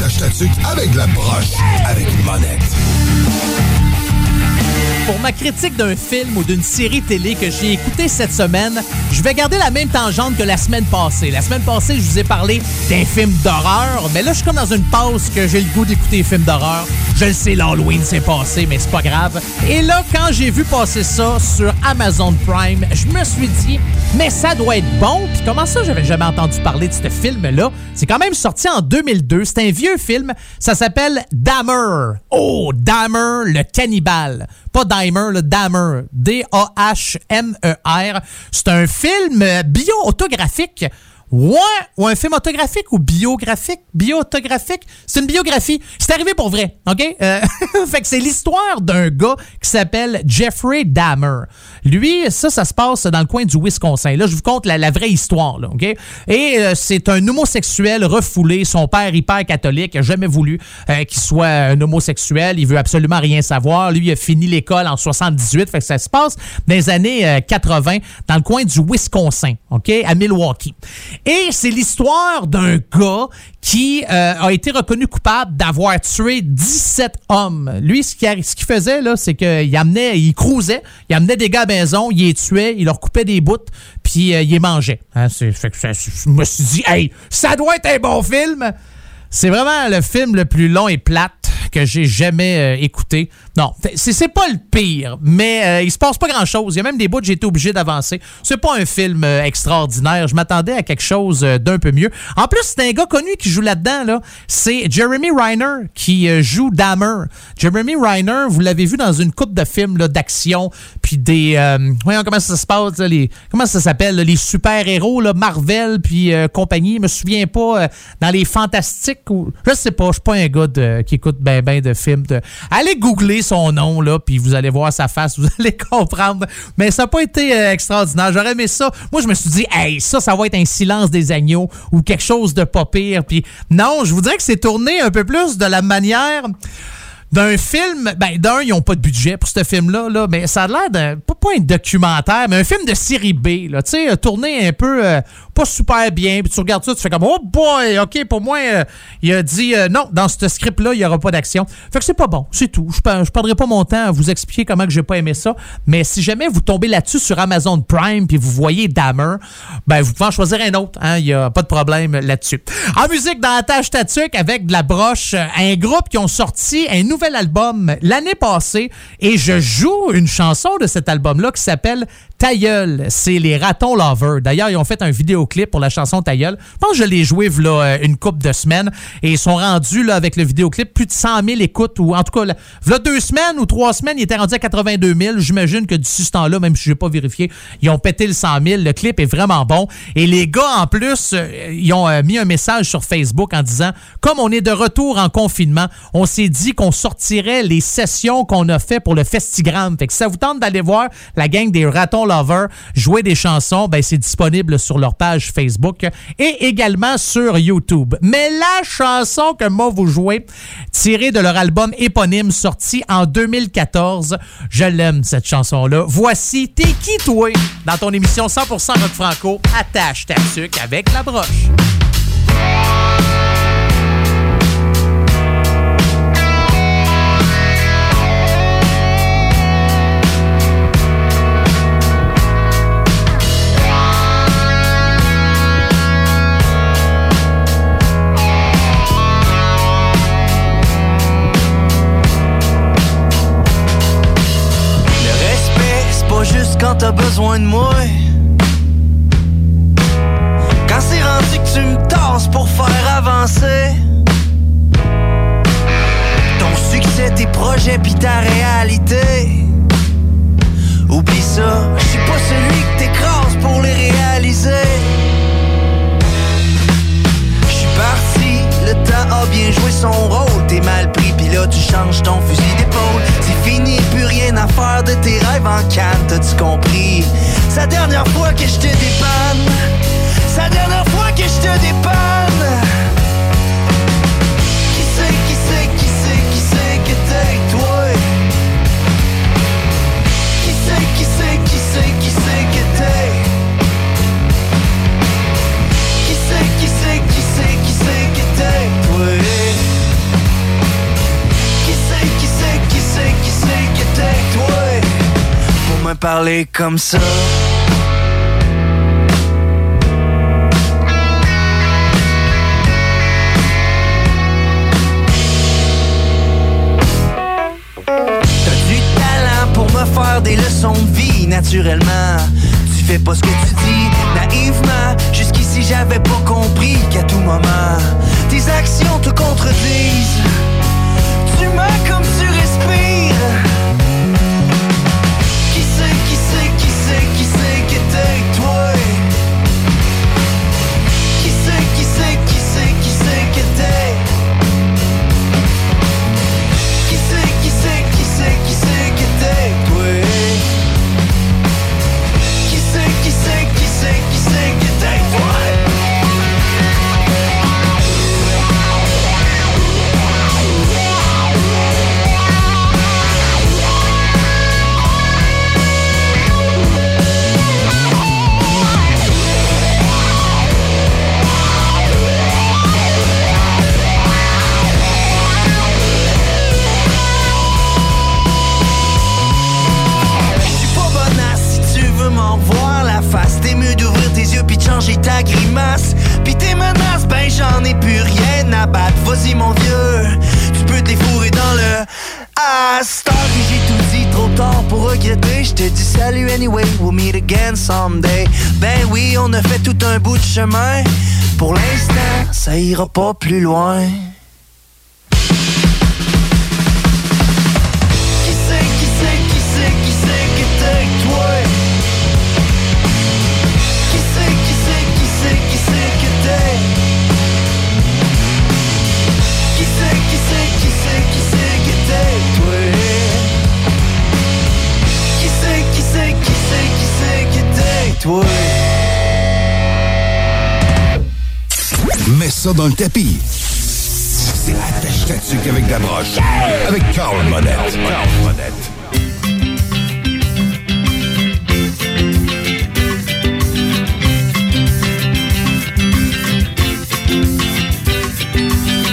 Attache ta avec la broche, avec Monette. Pour ma critique d'un film ou d'une série télé que j'ai écouté cette semaine, je vais garder la même tangente que la semaine passée. La semaine passée, je vous ai parlé d'un film d'horreur, mais là, je suis comme dans une pause que j'ai le goût d'écouter des films d'horreur. Je le sais, l'Halloween, c'est passé, mais c'est pas grave. Et là, quand j'ai vu passer ça sur Amazon Prime, je me suis dit, mais ça doit être bon. Puis comment ça, j'avais jamais entendu parler de ce film-là? C'est quand même sorti en 2002. C'est un vieux film. Ça s'appelle Dahmer. Oh, Dahmer, le cannibale. Le Dahmer. D-A-H-M-E-R. C'est un film bio-autographique. Ouais, ou un film autographique ou biographique? Bio-autographique? C'est une biographie. C'est arrivé pour vrai, OK? Euh, [LAUGHS] fait que c'est l'histoire d'un gars qui s'appelle Jeffrey Dahmer. Lui, ça, ça se passe dans le coin du Wisconsin. Là, je vous conte la, vraie histoire, là, OK? Et euh, c'est un homosexuel refoulé. Son père, hyper catholique, a jamais voulu euh, qu'il soit un homosexuel. Il veut absolument rien savoir. Lui, il a fini l'école en 78. Fait que ça se passe dans les années euh, 80 dans le coin du Wisconsin, OK? À Milwaukee. Et c'est l'histoire d'un gars qui euh, a été reconnu coupable d'avoir tué 17 hommes. Lui, ce qu'il faisait, c'est qu'il amenait, il cruisait, il amenait des gars à maison, il les tuait, il leur coupait des bouts, puis euh, il les mangeait. Hein, ça- je me suis dit, hey, ça doit être un bon film! C'est vraiment le film le plus long et plate que j'ai jamais euh, écouté. Non, c'est pas le pire, mais euh, il se passe pas grand-chose. Il y a même des bouts que j'ai été obligé d'avancer. C'est pas un film euh, extraordinaire. Je m'attendais à quelque chose euh, d'un peu mieux. En plus, c'est un gars connu qui joue là-dedans. Là. C'est Jeremy Reiner qui euh, joue Dahmer. Jeremy Reiner, vous l'avez vu dans une coupe de films d'action, puis des... voyons comment ça se passe, les, comment ça s'appelle, les super-héros, Marvel, puis compagnie. Je me souviens pas, dans les Fantastiques, ou je sais pas, je suis pas un gars qui écoute ben ben de films. Allez googler son nom, là, puis vous allez voir sa face, vous [LAUGHS] allez comprendre. Mais ça n'a pas été euh, extraordinaire. J'aurais aimé ça. Moi, je me suis dit, hey, ça, ça va être un silence des agneaux ou quelque chose de pas pire. Puis non, je vous dirais que c'est tourné un peu plus de la manière d'un film, ben d'un, ils n'ont pas de budget pour ce film-là, là, mais ça a l'air d'un, pas, pas un documentaire, mais un film de série B, là, tu sais, euh, tourné un peu, euh, pas super bien, puis tu regardes ça, tu fais comme, oh boy, ok, pour moi, euh, il a dit, euh, non, dans ce script-là, il n'y aura pas d'action. Fait que c'est pas bon, c'est tout. Je ne perdrai pas mon temps à vous expliquer comment que j'ai pas aimé ça, mais si jamais vous tombez là-dessus sur Amazon Prime, puis vous voyez Dahmer, ben vous pouvez en choisir un autre, hein, il n'y a pas de problème là-dessus. En musique, dans la tâche tatuc, avec de la broche, euh, un groupe qui ont sorti un nouvel album l'année passée et je joue une chanson de cet album-là qui s'appelle Ta gueule. C'est les Ratons Lovers. D'ailleurs, ils ont fait un vidéoclip pour la chanson Ta gueule. Je pense que je l'ai joué euh, une couple de semaines et ils sont rendus là, avec le vidéoclip plus de 100 000 écoutes ou en tout cas, là, deux semaines ou trois semaines, ils étaient rendus à 82 000. J'imagine que d'ici ce temps-là, même si je n'ai pas vérifié, ils ont pété le 100 000. Le clip est vraiment bon. Et les gars, en plus, euh, ils ont euh, mis un message sur Facebook en disant, comme on est de retour en confinement, on s'est dit qu'on sortirait les sessions qu'on a fait pour le Festigram. Fait que ça vous tente d'aller voir la gang des Ratons Lovers jouer des chansons, ben c'est disponible sur leur page Facebook et également sur YouTube. Mais la chanson que moi vous jouez, tirée de leur album éponyme sorti en 2014, je l'aime cette chanson-là. Voici T'es qui toi? Dans ton émission 100% rock franco, attache ta sucre avec la broche. Besoin de moi. Quand c'est rendu que tu me tasses pour faire avancer ton succès, tes projets pis ta réalité. Oublie ça, je suis pas celui que t'écrases pour les réaliser. Je suis parti, le temps a bien joué son rôle. T'es mal pris, pis là tu changes ton fusil d'épaule. C'est fini, plus rien à faire de tes rêves en canne, t'as-tu compris? C'est la dernière fois que je te dépanne. C'est la dernière fois que je te dépanne. Parler comme ça. T'as du talent pour me faire des leçons de vie naturellement. Tu fais pas ce que tu dis naïvement. Jusqu'ici j'avais pas compris qu'à tout moment tes actions te contredisent. Tu mens comme tu Vas-y mon vieux, tu peux te les fourrer dans le. Ah, star, j'ai tout dit trop tard pour regretter. Je te dis salut anyway, we'll meet again someday. Ben oui, on a fait tout un bout de chemin. Pour l'instant, ça ira pas plus loin. Ça dans le tapis. C'est attache ta avec la broche. Avec Carl Monette. Carl Monette.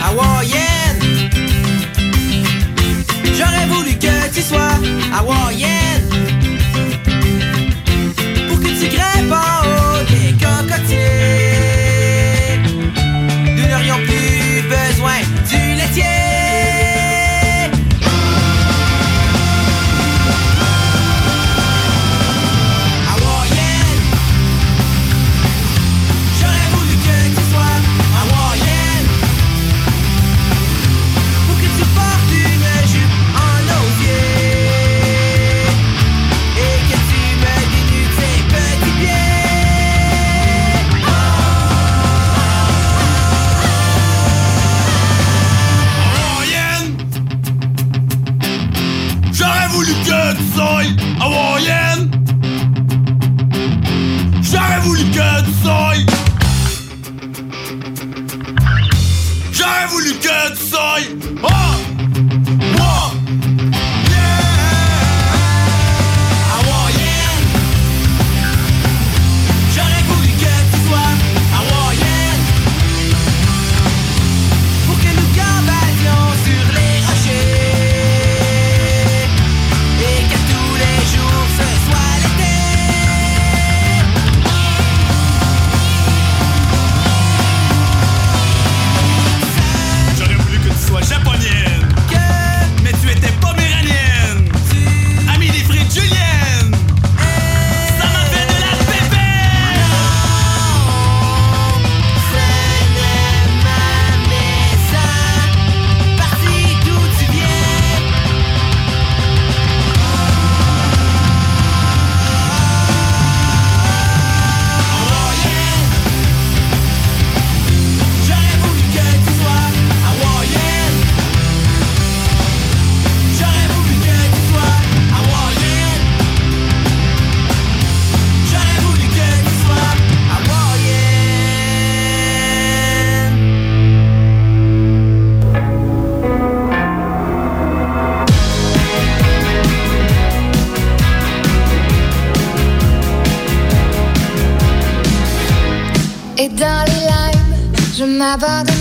Hawaïenne J'aurais voulu que tu sois hawaïenne sois hawaïenne never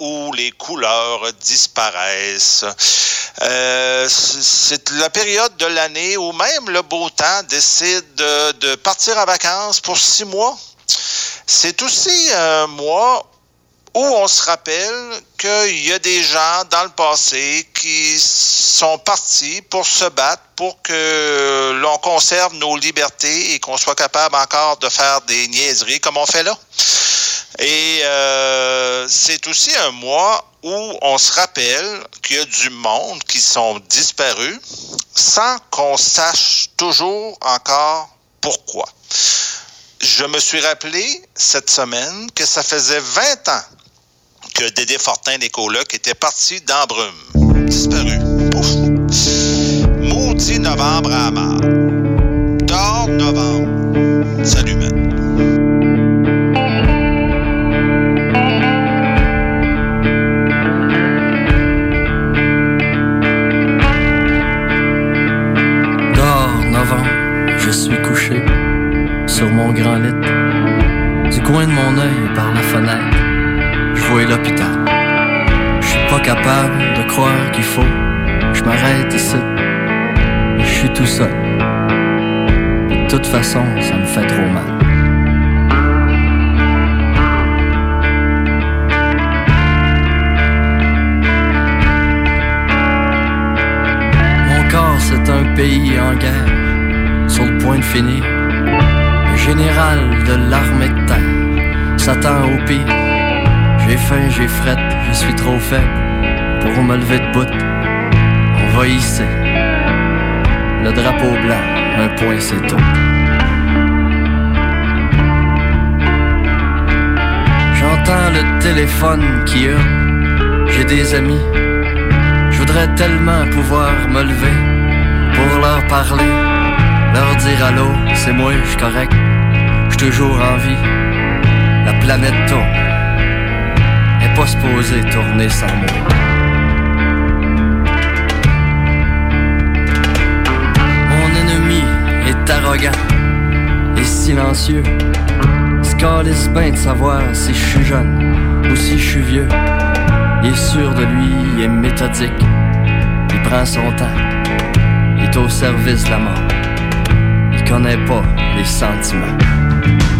Où les couleurs disparaissent. Euh, c'est la période de l'année où même le beau temps décide de, de partir en vacances pour six mois. C'est aussi un mois où on se rappelle qu'il y a des gens dans le passé qui sont partis pour se battre pour que l'on conserve nos libertés et qu'on soit capable encore de faire des niaiseries comme on fait là. Et euh, c'est aussi un mois où on se rappelle qu'il y a du monde qui sont disparus sans qu'on sache toujours encore pourquoi. Je me suis rappelé cette semaine que ça faisait 20 ans que Dédé Fortin, les colocs, était parti dans Brume. Disparu. Pouf. Maudit novembre à mort. Sur mon grand lit. Du coin de mon œil par la fenêtre, je vois l'hôpital. Je suis pas capable de croire qu'il faut. Je m'arrête ici. Je suis tout seul. De toute façon, ça me fait trop mal. Mon corps, c'est un pays en guerre, sur le point de finir. Général de l'armée de terre s'attend au pire. J'ai faim, j'ai frette, je suis trop faible pour me lever de bout. On va hisser le drapeau blanc, un point c'est tout. J'entends le téléphone qui hurle, j'ai des amis. Je voudrais tellement pouvoir me lever pour leur parler, leur dire allô, c'est moi, je correct, toujours en vie. La planète tourne, est pas supposée tourner sans moi. Mon ennemi est arrogant et silencieux. Se calisse bien de savoir si je suis jeune ou si je suis vieux. Il est sûr de lui, il est méthodique. Il prend son temps. Il est au service de la mort. Il connaît pas les sentiments. Thank you.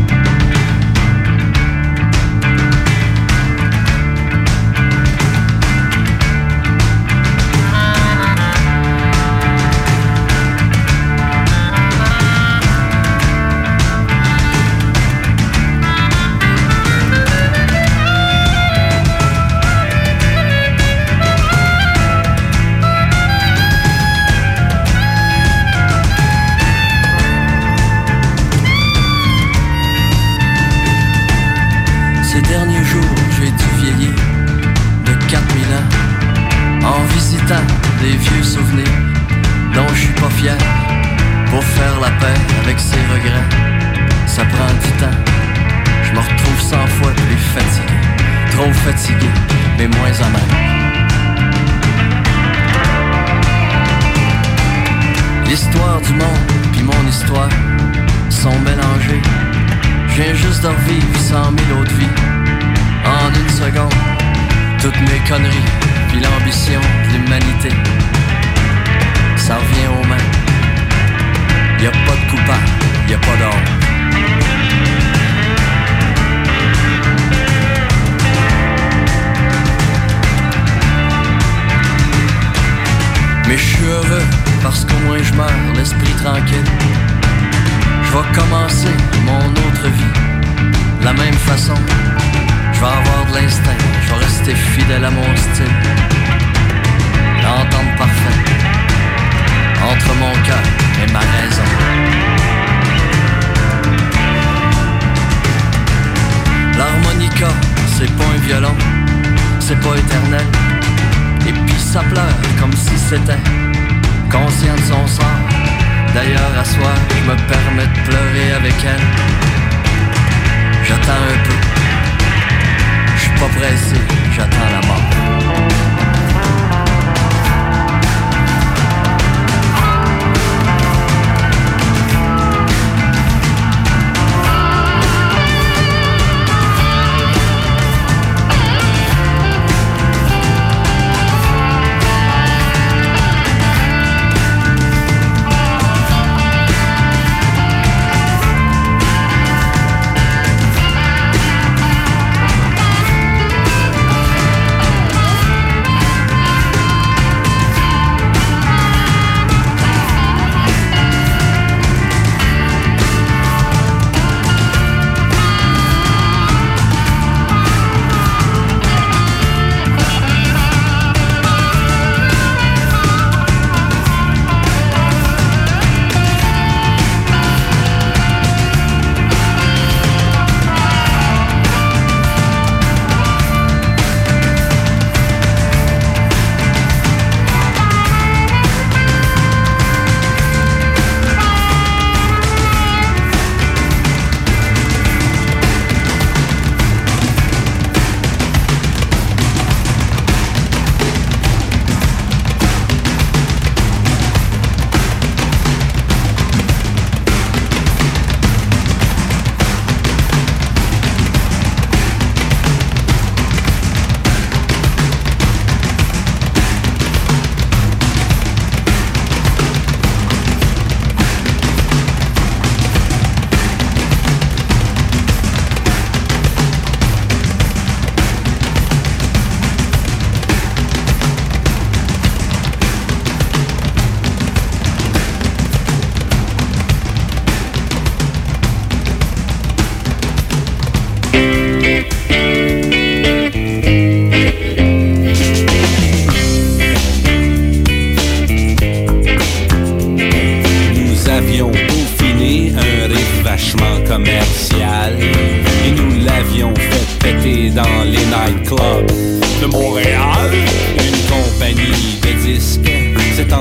Des vieux souvenirs dont je suis pas fier pour faire la paix avec ses regrets. Ça prend du temps. Je me retrouve cent fois plus fatigué, trop fatigué, mais moins amer. L'histoire du monde puis mon histoire sont mélangées. Je viens juste de revivre cent mille autres vies en une seconde. Toutes mes conneries l'ambition de l'humanité. Ça revient au même. Y a pas de coupable, y a pas d'or. Mais je suis heureux parce qu'au moins je meurs l'esprit tranquille. Je vais commencer mon autre vie la même façon. Je vais avoir de l'instinct, je vais rester fidèle à mon style. L'entente parfaite entre mon cœur et ma raison. L'harmonica, c'est pas un violon, c'est pas éternel. Et puis ça pleure comme si c'était conscient de son sort. D'ailleurs, à soir, je me permets de pleurer avec elle. J'attends un peu. Pas pressé, j'attends la mort.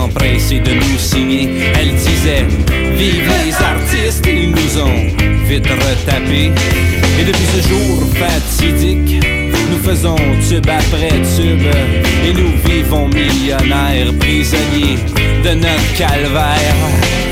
Empressée de nous signer. Elle disait Vive les artistes, ils nous ont vite retapé. Et depuis ce jour fatidique, nous faisons tube après tube. Et nous vivons millionnaires, prisonniers de notre calvaire.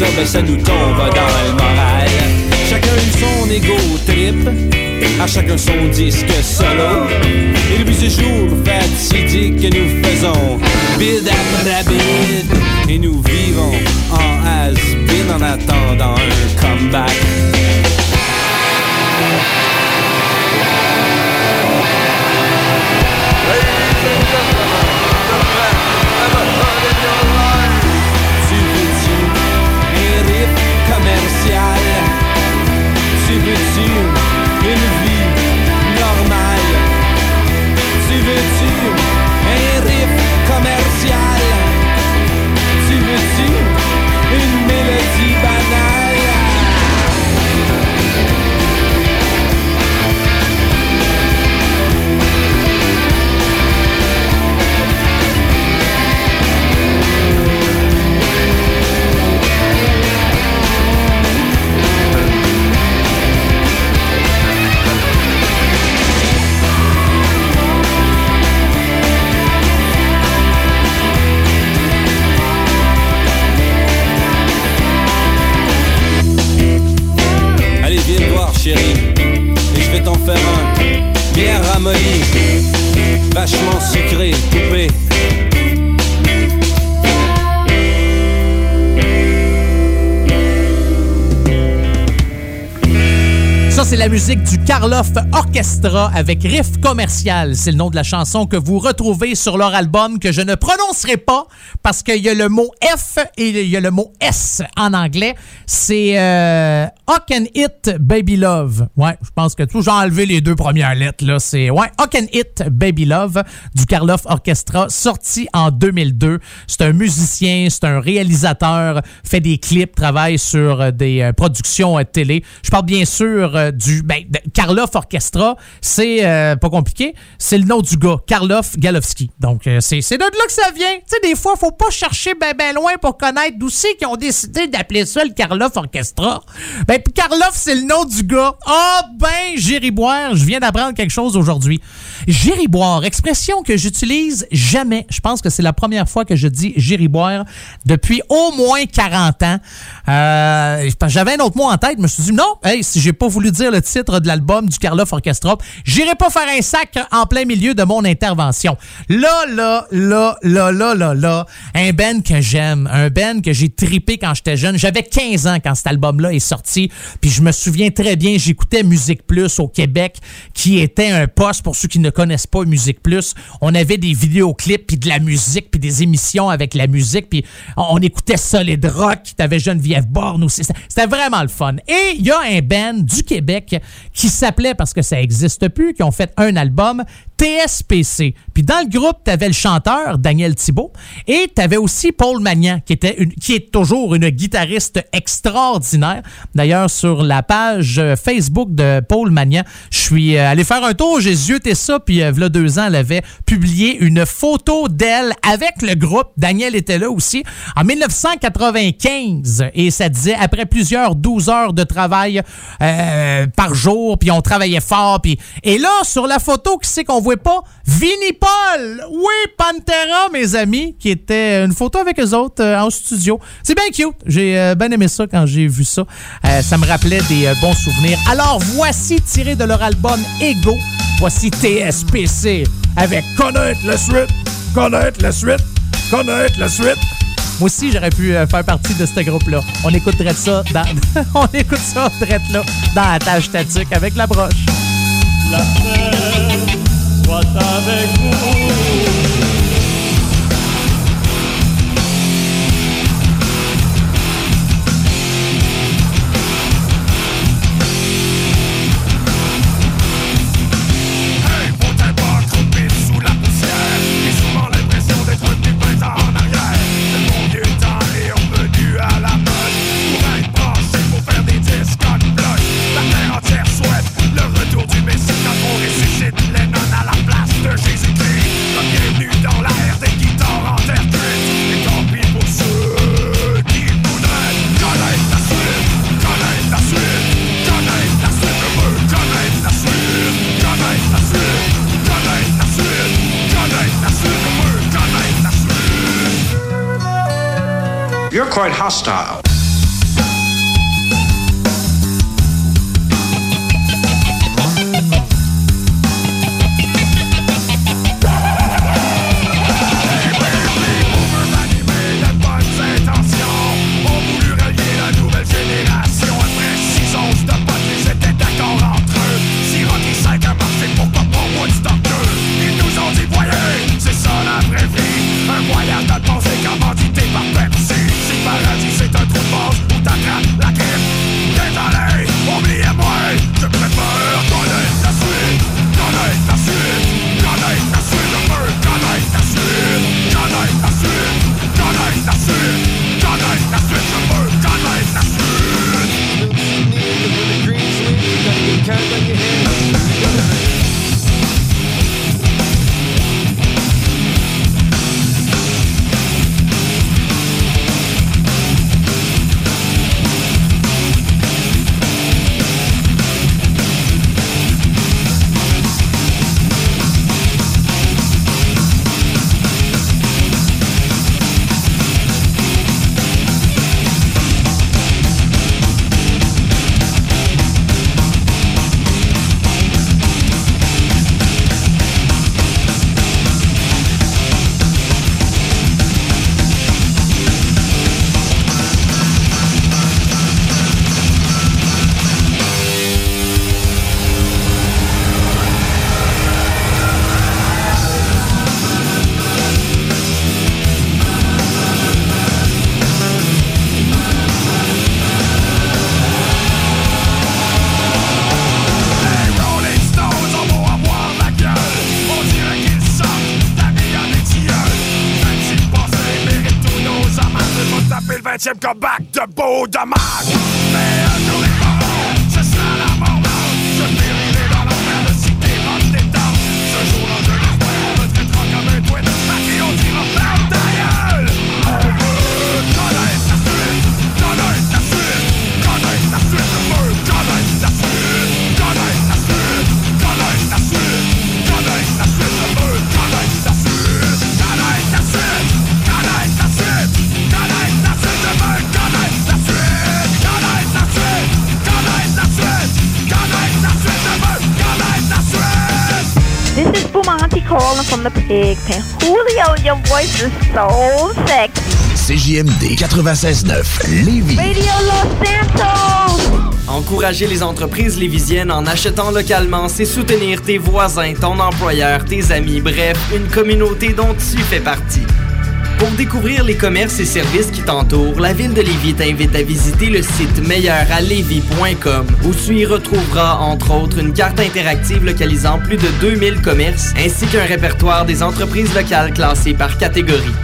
Ça, ben, ça nous tombe dans le moral. Chacun son égo trip, à chacun son disque solo. Et depuis ce jour fatidique que nous faisons bid après bid. Et nous vivons en has-been en attendant un comeback. Veux-tu une vie normale? Tu veux-tu un riff commercial? Tu veux-tu une la musique du Karloff Orchestra avec Riff Commercial. C'est le nom de la chanson que vous retrouvez sur leur album que je ne prononcerai pas parce qu'il y a le mot F et il y a le mot S en anglais. C'est euh, Hock and It Baby Love. Ouais, je pense que tout, j'ai enlevé les deux premières lettres. là. C'est ouais, Hock and It Baby Love du Karloff Orchestra, sorti en 2002. C'est un musicien, c'est un réalisateur, fait des clips, travaille sur euh, des euh, productions euh, télé. Je parle bien sûr du ben, Karloff Orchestra. C'est pas compliqué. C'est le nom du gars, Karloff Galowski. Donc c'est c'est de là que ça vient. Tu sais, des fois, faut pas chercher ben ben loin pour connaître d'où c'est qu'ils ont décidé d'appeler ça le Karloff Orchestra. Ben Karloff, c'est le nom du gars. Ah ben, Gériboire, je viens d'apprendre quelque chose aujourd'hui. Gériboire, expression que j'utilise jamais. Je pense que c'est la première fois que je dis Gériboire depuis au moins 40 ans. Euh, J'avais un autre mot en tête, je me suis dit non, hey, si j'ai pas voulu dire le titre de l'album du Karloff Orchestra, j'irai pas faire un sac en plein milieu de mon intervention. Là, là, là, là, là, là, là, un Ben que j'aime, un Ben que j'ai tripé quand j'étais jeune. J'avais 15 ans quand cet album-là est sorti, puis je me souviens très bien, j'écoutais Musique Plus au Québec, qui était un poste pour ceux qui ne connaissent pas Musique Plus. On avait des vidéoclips, puis de la musique, puis des émissions avec la musique, puis on écoutait Solid Rock, t'avais Geneviève Borne aussi. C'était- vraiment le fun. Et il y a un band du Québec qui s'appelait, parce que ça existe plus, qui ont fait un album, TSPC. Puis dans le groupe, tu avais le chanteur Daniel Thibault et tu avais aussi Paul Magnan, qui, était une- qui est toujours une guitariste extraordinaire. D'ailleurs, sur la page euh, Facebook de Paul Magnan, je suis euh, allé faire un tour, j'ai zioté ça, puis euh, v'là deux ans, elle avait publié une photo d'elle avec le groupe. Daniel était là aussi. En 1995, et ça disait, après plusieurs 12 heures de travail euh, par jour, puis on travaillait fort, puis... Et là, sur la photo, qui c'est qu'on voit pas? Vinnie Paul! Oui, Pantera, mes amis, qui était une photo avec eux autres euh, en studio. C'est bien cute. J'ai euh, bien aimé ça quand j'ai vu ça. Euh, ça me rappelait des bons souvenirs. Alors, voici, tiré de leur album Ego, voici TSPC avec Connaître la suite, connaître la suite, connaître la suite. Moi aussi, j'aurais pu faire partie de ce groupe-là. On écouterait ça dans... [LAUGHS] On écoute ça là, dans la tâche statique avec la broche. La paix soit avec vous. Quite hostile. Comeback de Bumanti calling from the pig pen. Julio, your voice is so sexy. CJMD 96.9 Lévis. Radio Los Santos! Encourager les entreprises lévisiennes en achetant localement, c'est soutenir tes voisins, ton employeur, tes amis, bref, une communauté dont tu fais partie. Pour découvrir les commerces et services qui t'entourent, la ville de Lévis t'invite à visiter le site meilleuralevis.com où tu y retrouveras entre autres une carte interactive localisant plus de 2000 commerces ainsi qu'un répertoire des entreprises locales classées par catégorie.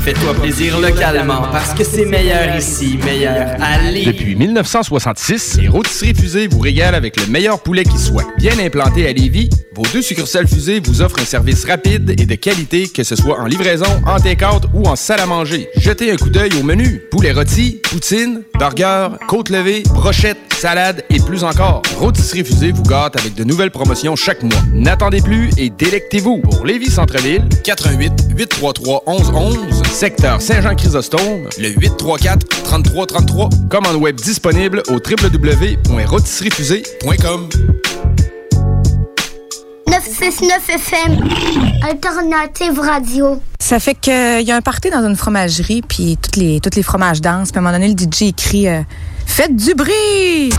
Fais-toi plaisir localement parce que c'est meilleur ici, meilleur à Lévis. Depuis 1966, les rôtisseries fusées vous régalent avec le meilleur poulet qui soit. Bien implanté à Lévis, vos deux succursales fusées vous offrent un service rapide et de qualité, que ce soit en livraison, en take-out ou en salle à manger. Jetez un coup d'œil au menu. Poulet rôti, poutine, burger, côte levée, brochette, salade et plus encore. Rôtisserie fusée vous gâte avec de nouvelles promotions chaque mois. N'attendez plus et délectez-vous. Pour Lévis Centre-Ville, 88 833 1111, secteur Saint-Jean-Chrysostome, le 834 3333. Commande web disponible au www.rôtisseriefusée.com. 969 FM, Alternative Radio. Ça fait qu'il y a un party dans une fromagerie, puis toutes les, toutes les fromages dansent. Puis à un moment donné, le DJ écrit euh, Faites du bruit!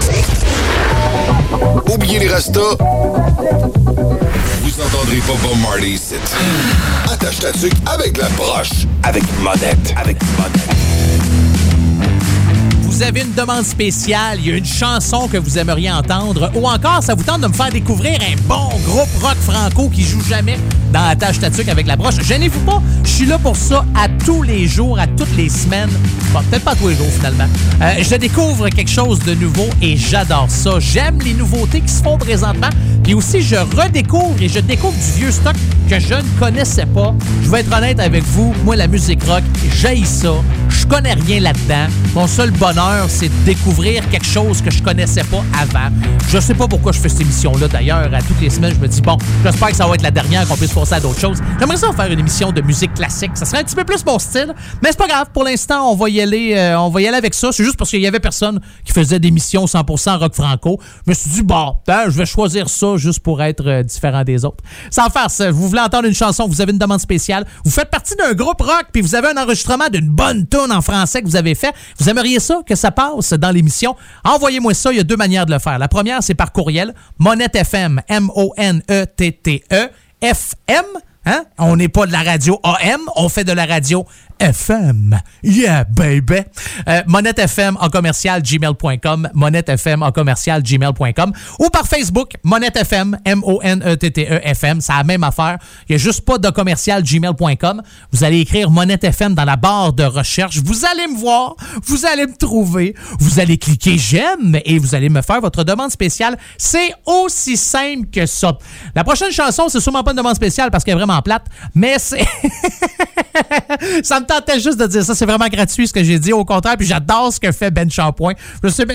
Oubliez les restos. Vous entendrez pas Bob Marley ici. Attache ta tuque avec la broche. Avec monette. Avec monette. Vous avez une demande spéciale, il y a une chanson que vous aimeriez entendre, ou encore ça vous tente de me faire découvrir un bon groupe rock franco qui joue jamais dans la tâche tatuque avec la broche. Gênez-vous pas, je suis là pour ça à tous les jours, à toutes les semaines. Peut-être pas tous les jours finalement. Euh, je découvre quelque chose de nouveau et j'adore ça. J'aime les nouveautés qui se font présentement. Puis aussi, je redécouvre et je découvre du vieux stock que je ne connaissais pas. Je vais être honnête avec vous, moi, la musique rock, j'haïs ça. Je connais rien là-dedans. Mon seul bonheur, c'est de découvrir quelque chose que je connaissais pas avant. Je sais pas pourquoi je fais cette émission-là, d'ailleurs. À toutes les semaines, je me dis, bon, j'espère que ça va être la dernière, qu'on puisse passer à d'autres choses. J'aimerais ça faire une émission de musique classique. Ça serait un petit peu plus mon style, mais c'est pas grave. Pour l'instant, on va y aller, euh, on va y aller avec ça. C'est juste parce qu'il y avait personne qui faisait des missions 100% rock franco. Je me suis dit, bon, ben, je vais choisir ça juste pour être euh, différent des autres. Sans faire ça, vous voulez entendre une chanson, vous avez une demande spéciale, vous faites partie d'un groupe rock, puis vous avez un enregistrement d'une bonne tune en français que vous avez fait. Vous aimeriez ça, ça passe dans l'émission? Envoyez-moi ça. Il y a deux manières de le faire. La première, c'est par courriel. Monette FM, M-O-N-E-T-T-E, F-M. Hein? On n'est pas de la radio AM, on fait de la radio FM. Yeah, baby. Euh, Monette FM en commercial gmail.com, Monette FM en commercial gmail.com ou par Facebook, Monette FM, M-O-N-E-T-T-E-F-M. C'est la même affaire. Il n'y a juste pas de commercial gmail.com. Vous allez écrire Monette FM dans la barre de recherche. Vous allez me voir, vous allez me trouver, vous allez cliquer j'aime et vous allez me faire votre demande spéciale. C'est aussi simple que ça. La prochaine chanson, c'est sûrement pas une demande spéciale parce qu'elle est vraiment plate, mais c'est. [LAUGHS] ça me tentait juste de dire ça. C'est vraiment gratuit ce que j'ai dit. Au contraire, puis j'adore ce que fait Ben Shampoing.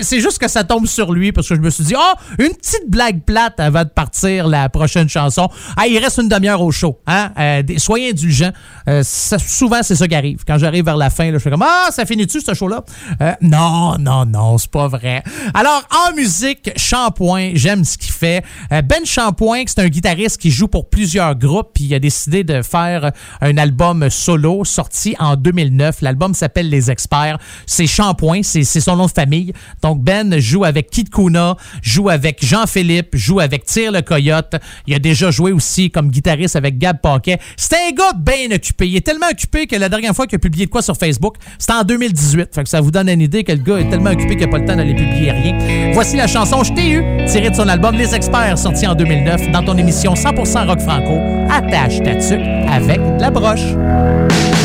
C'est juste que ça tombe sur lui parce que je me suis dit, oh, une petite blague plate avant de partir la prochaine chanson. Ah, il reste une demi-heure au show. Hein? Euh, soyez indulgents. Euh, souvent, c'est ça qui arrive. Quand j'arrive vers la fin, là, je fais comme, ah, ça finit-tu ce show-là? Euh, non, non, non, c'est pas vrai. Alors, en musique, Shampoing, j'aime ce qu'il fait. Ben Shampoing, c'est un guitariste qui joue pour plusieurs groupes, puis il a décidé de faire un album solo sorti en 2009. L'album s'appelle Les Experts. C'est Shampoing, c'est son nom de famille. Donc Ben joue avec Kid Kuna, joue avec Jean-Philippe, joue avec Tire le Coyote. Il a déjà joué aussi comme guitariste avec Gab Paquet. C'est un gars bien occupé. Il est tellement occupé que la dernière fois qu'il a publié de quoi sur Facebook, c'était en 2018. Fait que ça vous donne une idée que le gars est tellement occupé qu'il n'a pas le temps d'aller publier rien. Voici la chanson Je t'ai eu, tirée de son album Les Experts, sorti en 2009 dans ton émission 100% rock franco. Attache ta tuque avec la broche.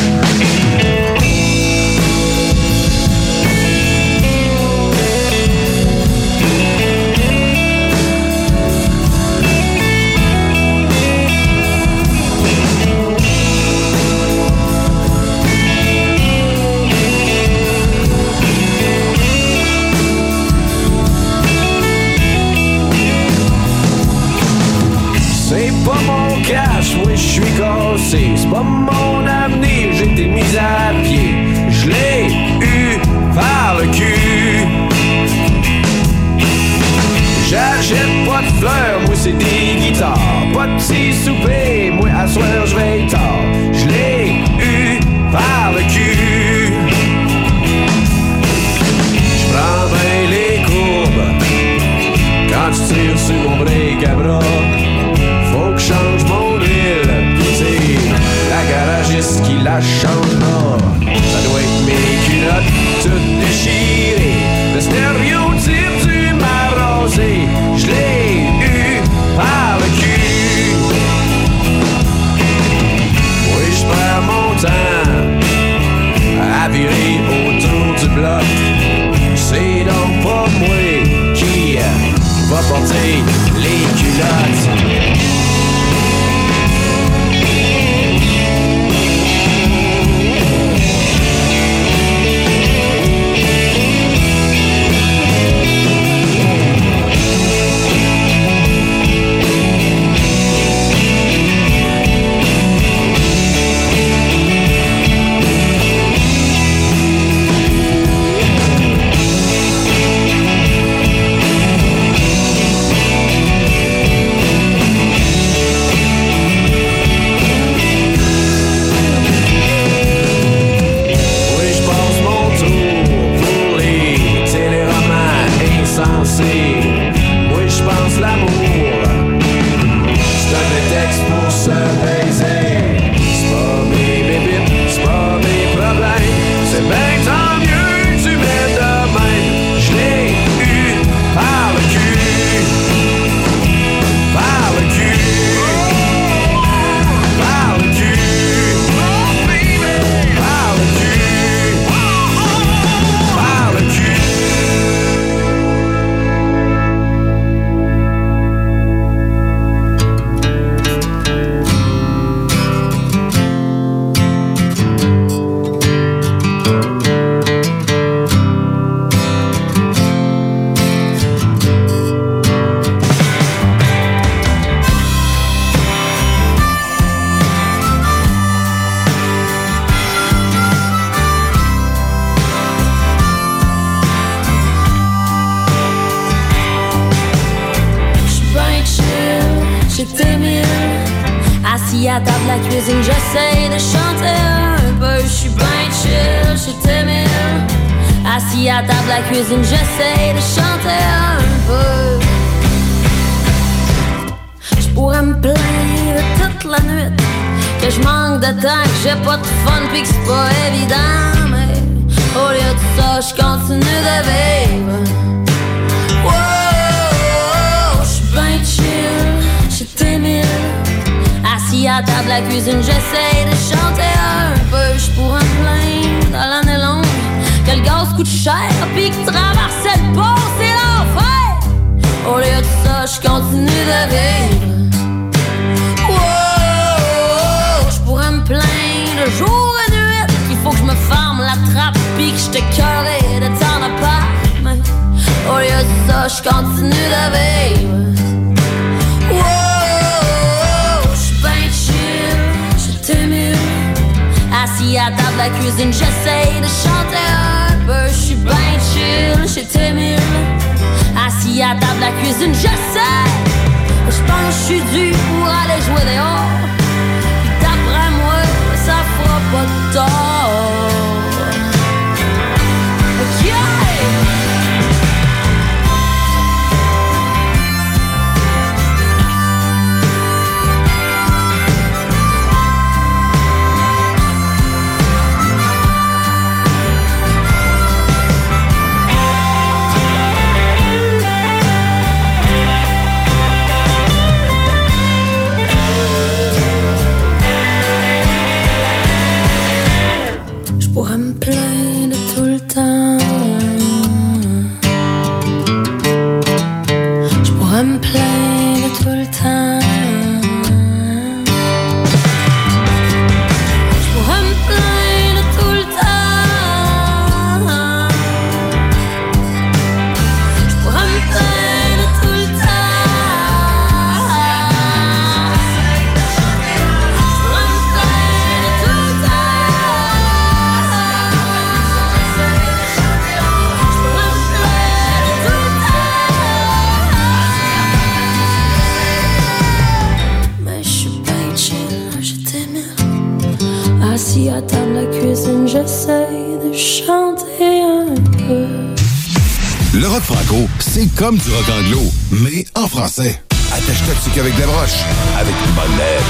C'est comme du rock anglo, mais en français. Attache toxique avec des broches, avec monette.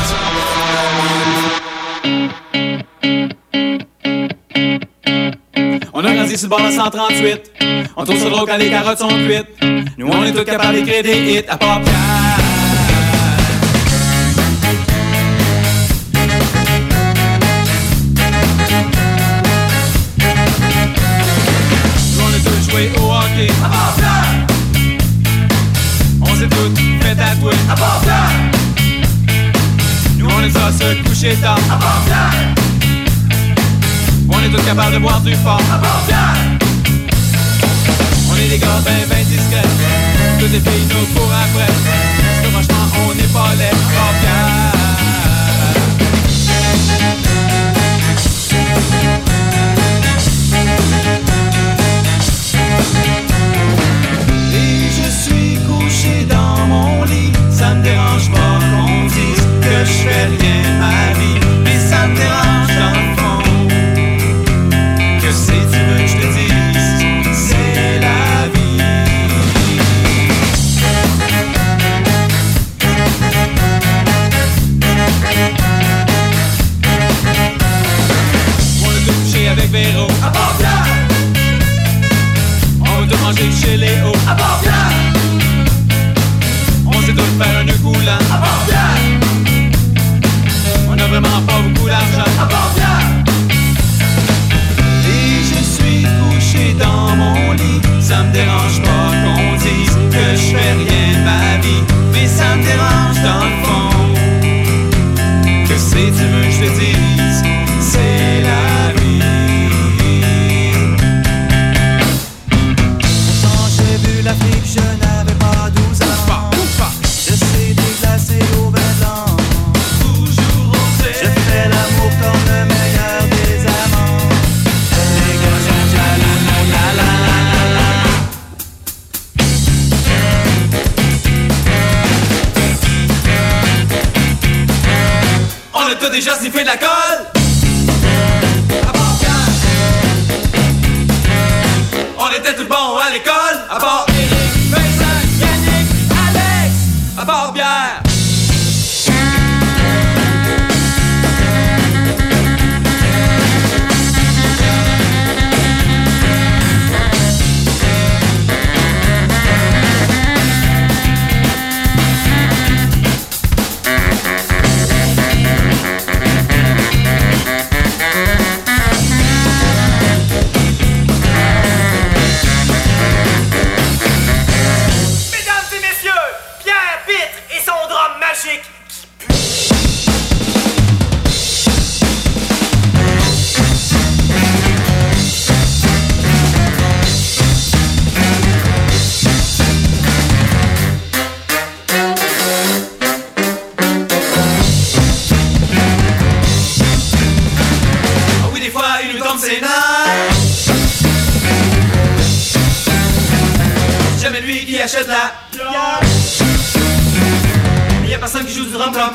On a grandi sur le bord de 138. On trouve ça drôle quand les carottes sont cuites. Nous, on est tous capables d'écrire des hits à part au hockey. À part Pierre. On s'est tous fait tatouer. À part Pierre. Nous, on est ça se coucher tard. À Pierre. On est tous capables de boire du fort. À Pierre. On est des gars ben ben discrets. Toutes les filles nous courent après. Parce que franchement, on n'est pas laid. À chez Léo. À Pierre On sait tous faire un nœud coulant achète la bière Il y a personne qui joue du drum comme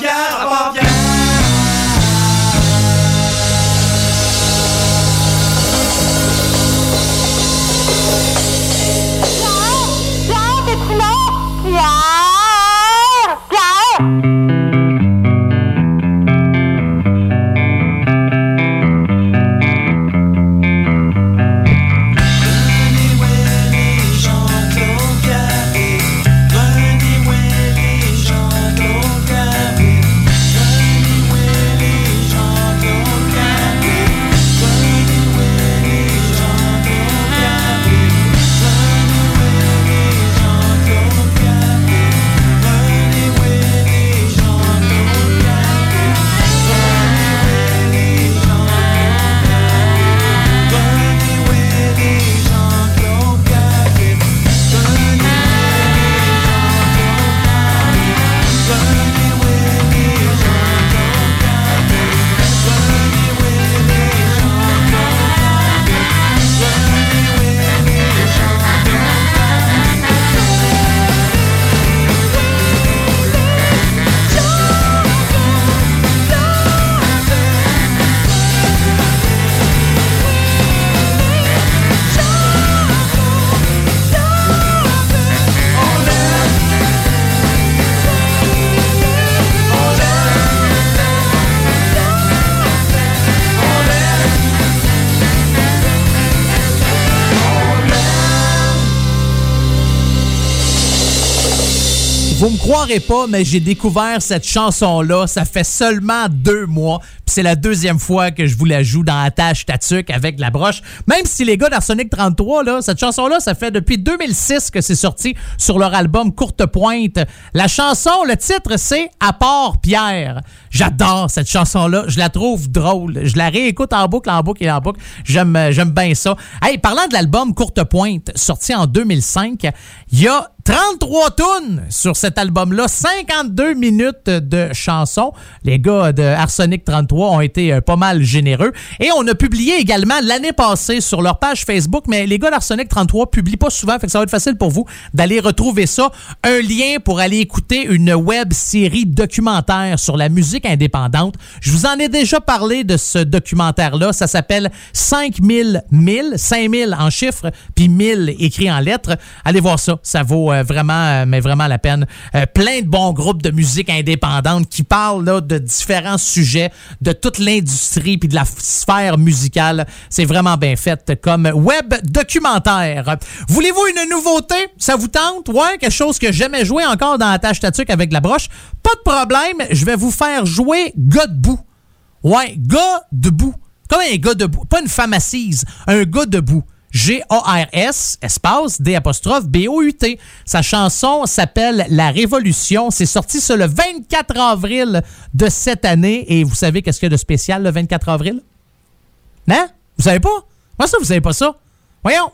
Croirez pas, mais j'ai découvert cette chanson-là, ça fait seulement deux mois. Puis c'est la deuxième fois que je vous la joue dans Attache Tatuc avec la broche. Même si les gars d'Arsenic 33, là, cette chanson-là, ça fait depuis 2006 que c'est sorti sur leur album Courte Pointe. La chanson, le titre, c'est À part Pierre. J'adore cette chanson-là. Je la trouve drôle. Je la réécoute en boucle, en boucle et en boucle. J'aime, j'aime bien ça. Hey, parlant de l'album Courte Pointe, sorti en 2005, il y a 33 tunes sur cet album-là, 52 minutes de chansons. Les gars de Arsenic 33 ont été euh, pas mal généreux. Et on a publié également l'année passée sur leur page Facebook, mais les gars d'Arsenic 33 publient pas souvent, fait que ça va être facile pour vous d'aller retrouver ça. Un lien pour aller écouter une web série documentaire sur la musique indépendante. Je vous en ai déjà parlé de ce documentaire-là. Ça s'appelle 5000 1000, 5000 en chiffres, puis 1000 écrits en lettres. Allez voir ça. Ça vaut euh, vraiment, euh, mais vraiment la peine. Euh, plein de bons groupes de musique indépendante qui parlent là, de différents sujets, de toute l'industrie puis de la sphère musicale. C'est vraiment bien fait comme web documentaire. Voulez-vous une nouveauté? Ça vous tente? Ouais, quelque chose que jamais joué encore dans la tâche tatuc avec la broche? Pas de problème, je vais vous faire jouer gars debout. Ouais, gars debout. Comme un gars debout. Pas une femme assise, un gars debout. G-A-R-S, espace, D apostrophe, B-O-U-T. Sa chanson s'appelle La Révolution. C'est sorti sur le 24 avril de cette année. Et vous savez qu'est-ce qu'il y a de spécial le 24 avril? Hein? Vous savez pas? Moi, ça, vous savez pas ça? Voyons,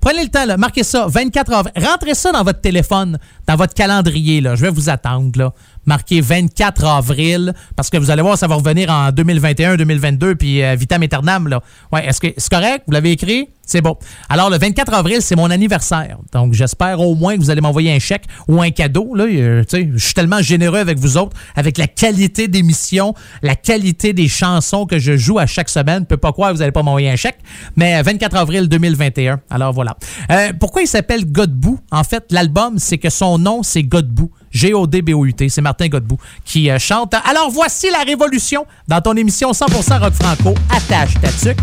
prenez le temps, là, marquez ça, 24 avril. Rentrez ça dans votre téléphone, dans votre calendrier, là. Je vais vous attendre, là. Marquez 24 avril, parce que vous allez voir, ça va revenir en 2021, 2022, puis euh, vitam aeternam, là. Ouais, est-ce que c'est correct? Vous l'avez écrit? C'est bon. Alors, le 24 avril, c'est mon anniversaire. Donc, j'espère au moins que vous allez m'envoyer un chèque ou un cadeau. Là, Euh, je suis tellement généreux avec vous autres, avec la qualité d'émission, la qualité des chansons que je joue à chaque semaine. Peux pas croire que vous n'allez pas m'envoyer un chèque. Mais euh, 24 avril 2021. Alors, voilà. Euh, pourquoi il s'appelle Godbout? En fait, l'album, c'est que son nom, c'est Godbout. G-O-D-B-O-U-T. C'est Martin Godbout qui euh, chante. Alors, voici la révolution dans ton émission 100% rock franco. Attache ta tuque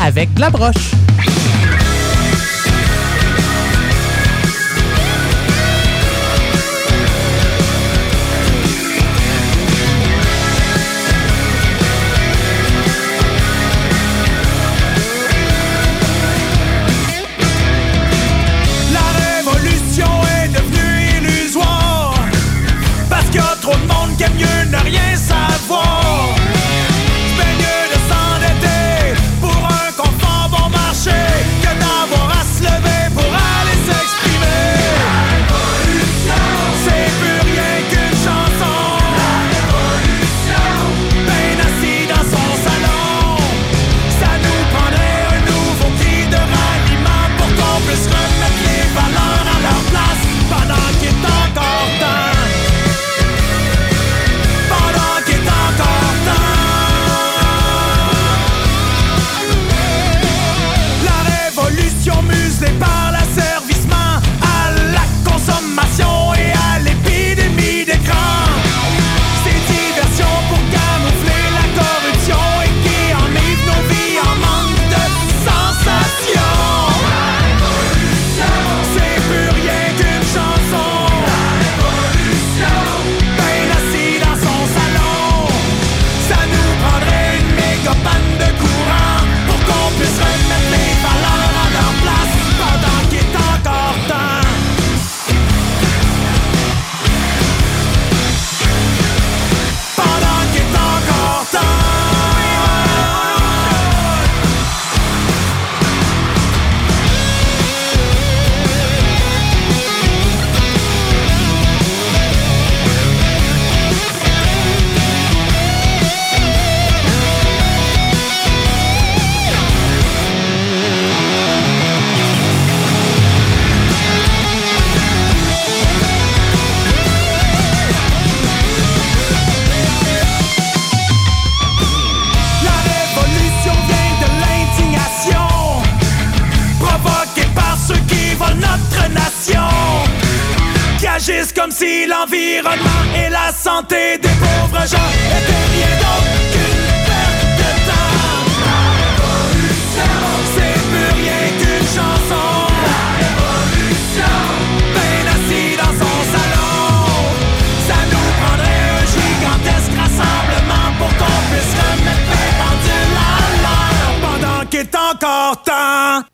avec de la broche. Juste comme si l'environnement et la santé des pauvres gens étaient rien d'autre qu'une perte de temps. La révolution, c'est plus rien qu'une chanson. La révolution, ben assis dans son salon. Ça nous prendrait un gigantesque rassemblement pour qu'on puisse remettre les pendules à pendant qu'il est encore temps.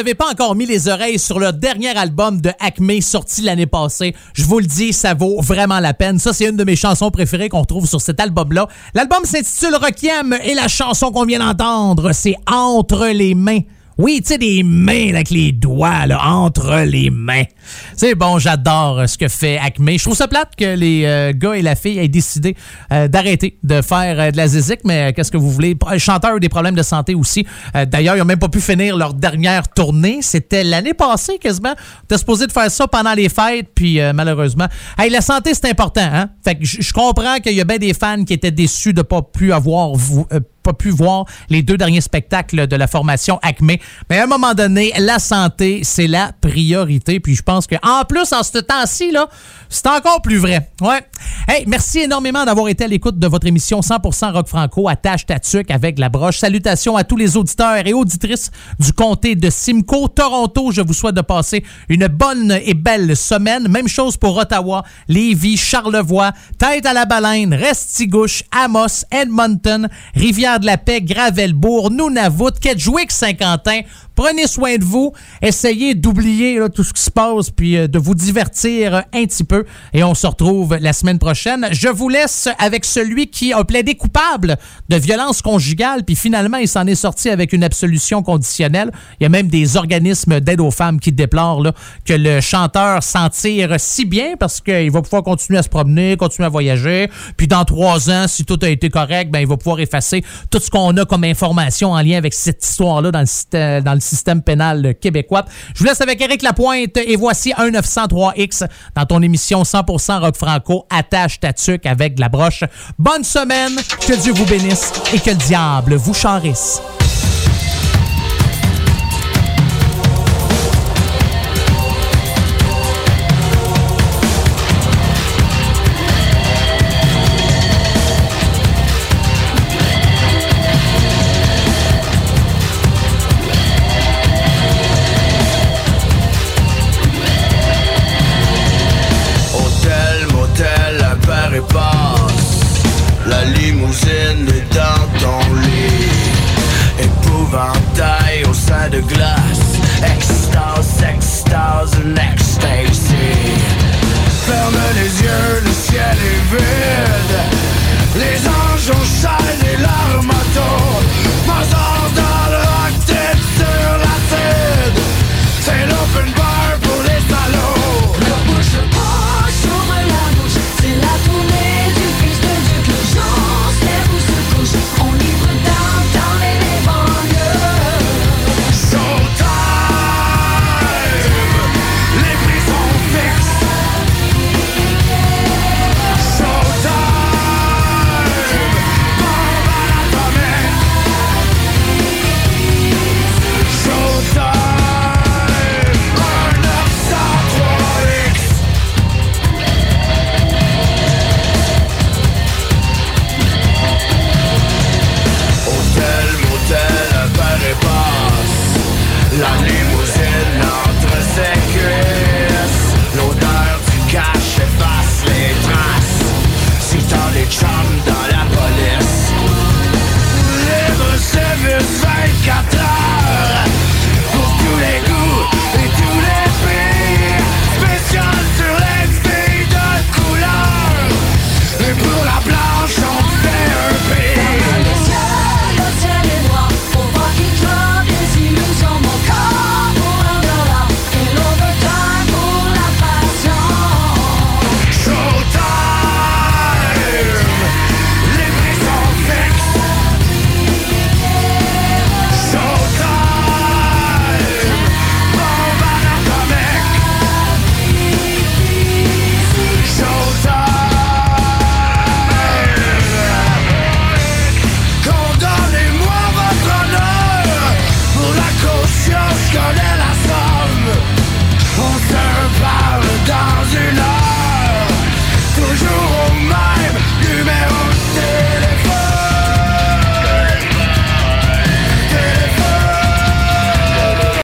N'avez pas encore mis les oreilles sur le dernier album de Acme sorti l'année passée, je vous le dis, ça vaut vraiment la peine. Ça, c'est une de mes chansons préférées qu'on trouve sur cet album-là. L'album s'intitule Requiem et la chanson qu'on vient d'entendre, c'est Entre les mains. Oui, tu sais, des mains avec les doigts, là, entre les mains. C'est bon, j'adore euh, ce que fait Acme. Je trouve ça plate que les euh, gars et la fille aient décidé euh, d'arrêter de faire de la zizik, mais qu'est-ce que vous voulez? Le chanteur a eu des problèmes de santé aussi. D'ailleurs, ils n'ont même pas pu finir leur dernière tournée. C'était l'année passée quasiment. Était supposé de faire ça pendant les fêtes, puis malheureusement. Hey, la santé, c'est important, hein? Fait que je comprends qu'il y a bien des fans qui étaient déçus de pas plus avoir pas pu voir les deux derniers spectacles de la formation Acme. Mais à un moment donné, la santé, c'est la priorité. Puis je pense que en plus, en ce temps-ci, là, c'est encore plus vrai. Ouais. Hey, merci énormément d'avoir été à l'écoute de votre émission 100% Rock Franco, attache ta tuque avec la broche. Salutations à tous les auditeurs et auditrices du comté de Simcoe, Toronto. Je vous souhaite de passer une bonne et belle semaine. Même chose pour Ottawa, Lévis, Charlevoix, Tête à la Baleine, Restigouche, Amos, Edmonton, Rivière-de-la-Paix, Gravelbourg, Nunavut, Kedgewick, Saint-Quentin. Prenez soin de vous. Essayez d'oublier tout ce qui se passe puis euh, de vous divertir euh, un petit peu. Et on se retrouve la semaine prochaine. Je vous laisse avec celui qui a plaidé coupable de violence conjugale puis finalement il s'en est sorti avec une absolution conditionnelle. Il y a même des organismes d'aide aux femmes qui déplorent que le chanteur s'en tire si bien parce qu'il va pouvoir continuer à se promener, continuer à voyager. Puis dans trois ans, si tout a été correct, ben, il va pouvoir effacer tout ce qu'on a comme information en lien avec cette histoire-là dans, le le système pénal québécois. Je vous laisse avec Éric Lapointe et voici un 903X dans ton émission 100% rock franco. Attache ta tuque avec la broche. Bonne semaine, que Dieu vous bénisse et que le diable vous charisse. pas de glace Extase, extase, ecstasy Ferme les yeux, le ciel est vide.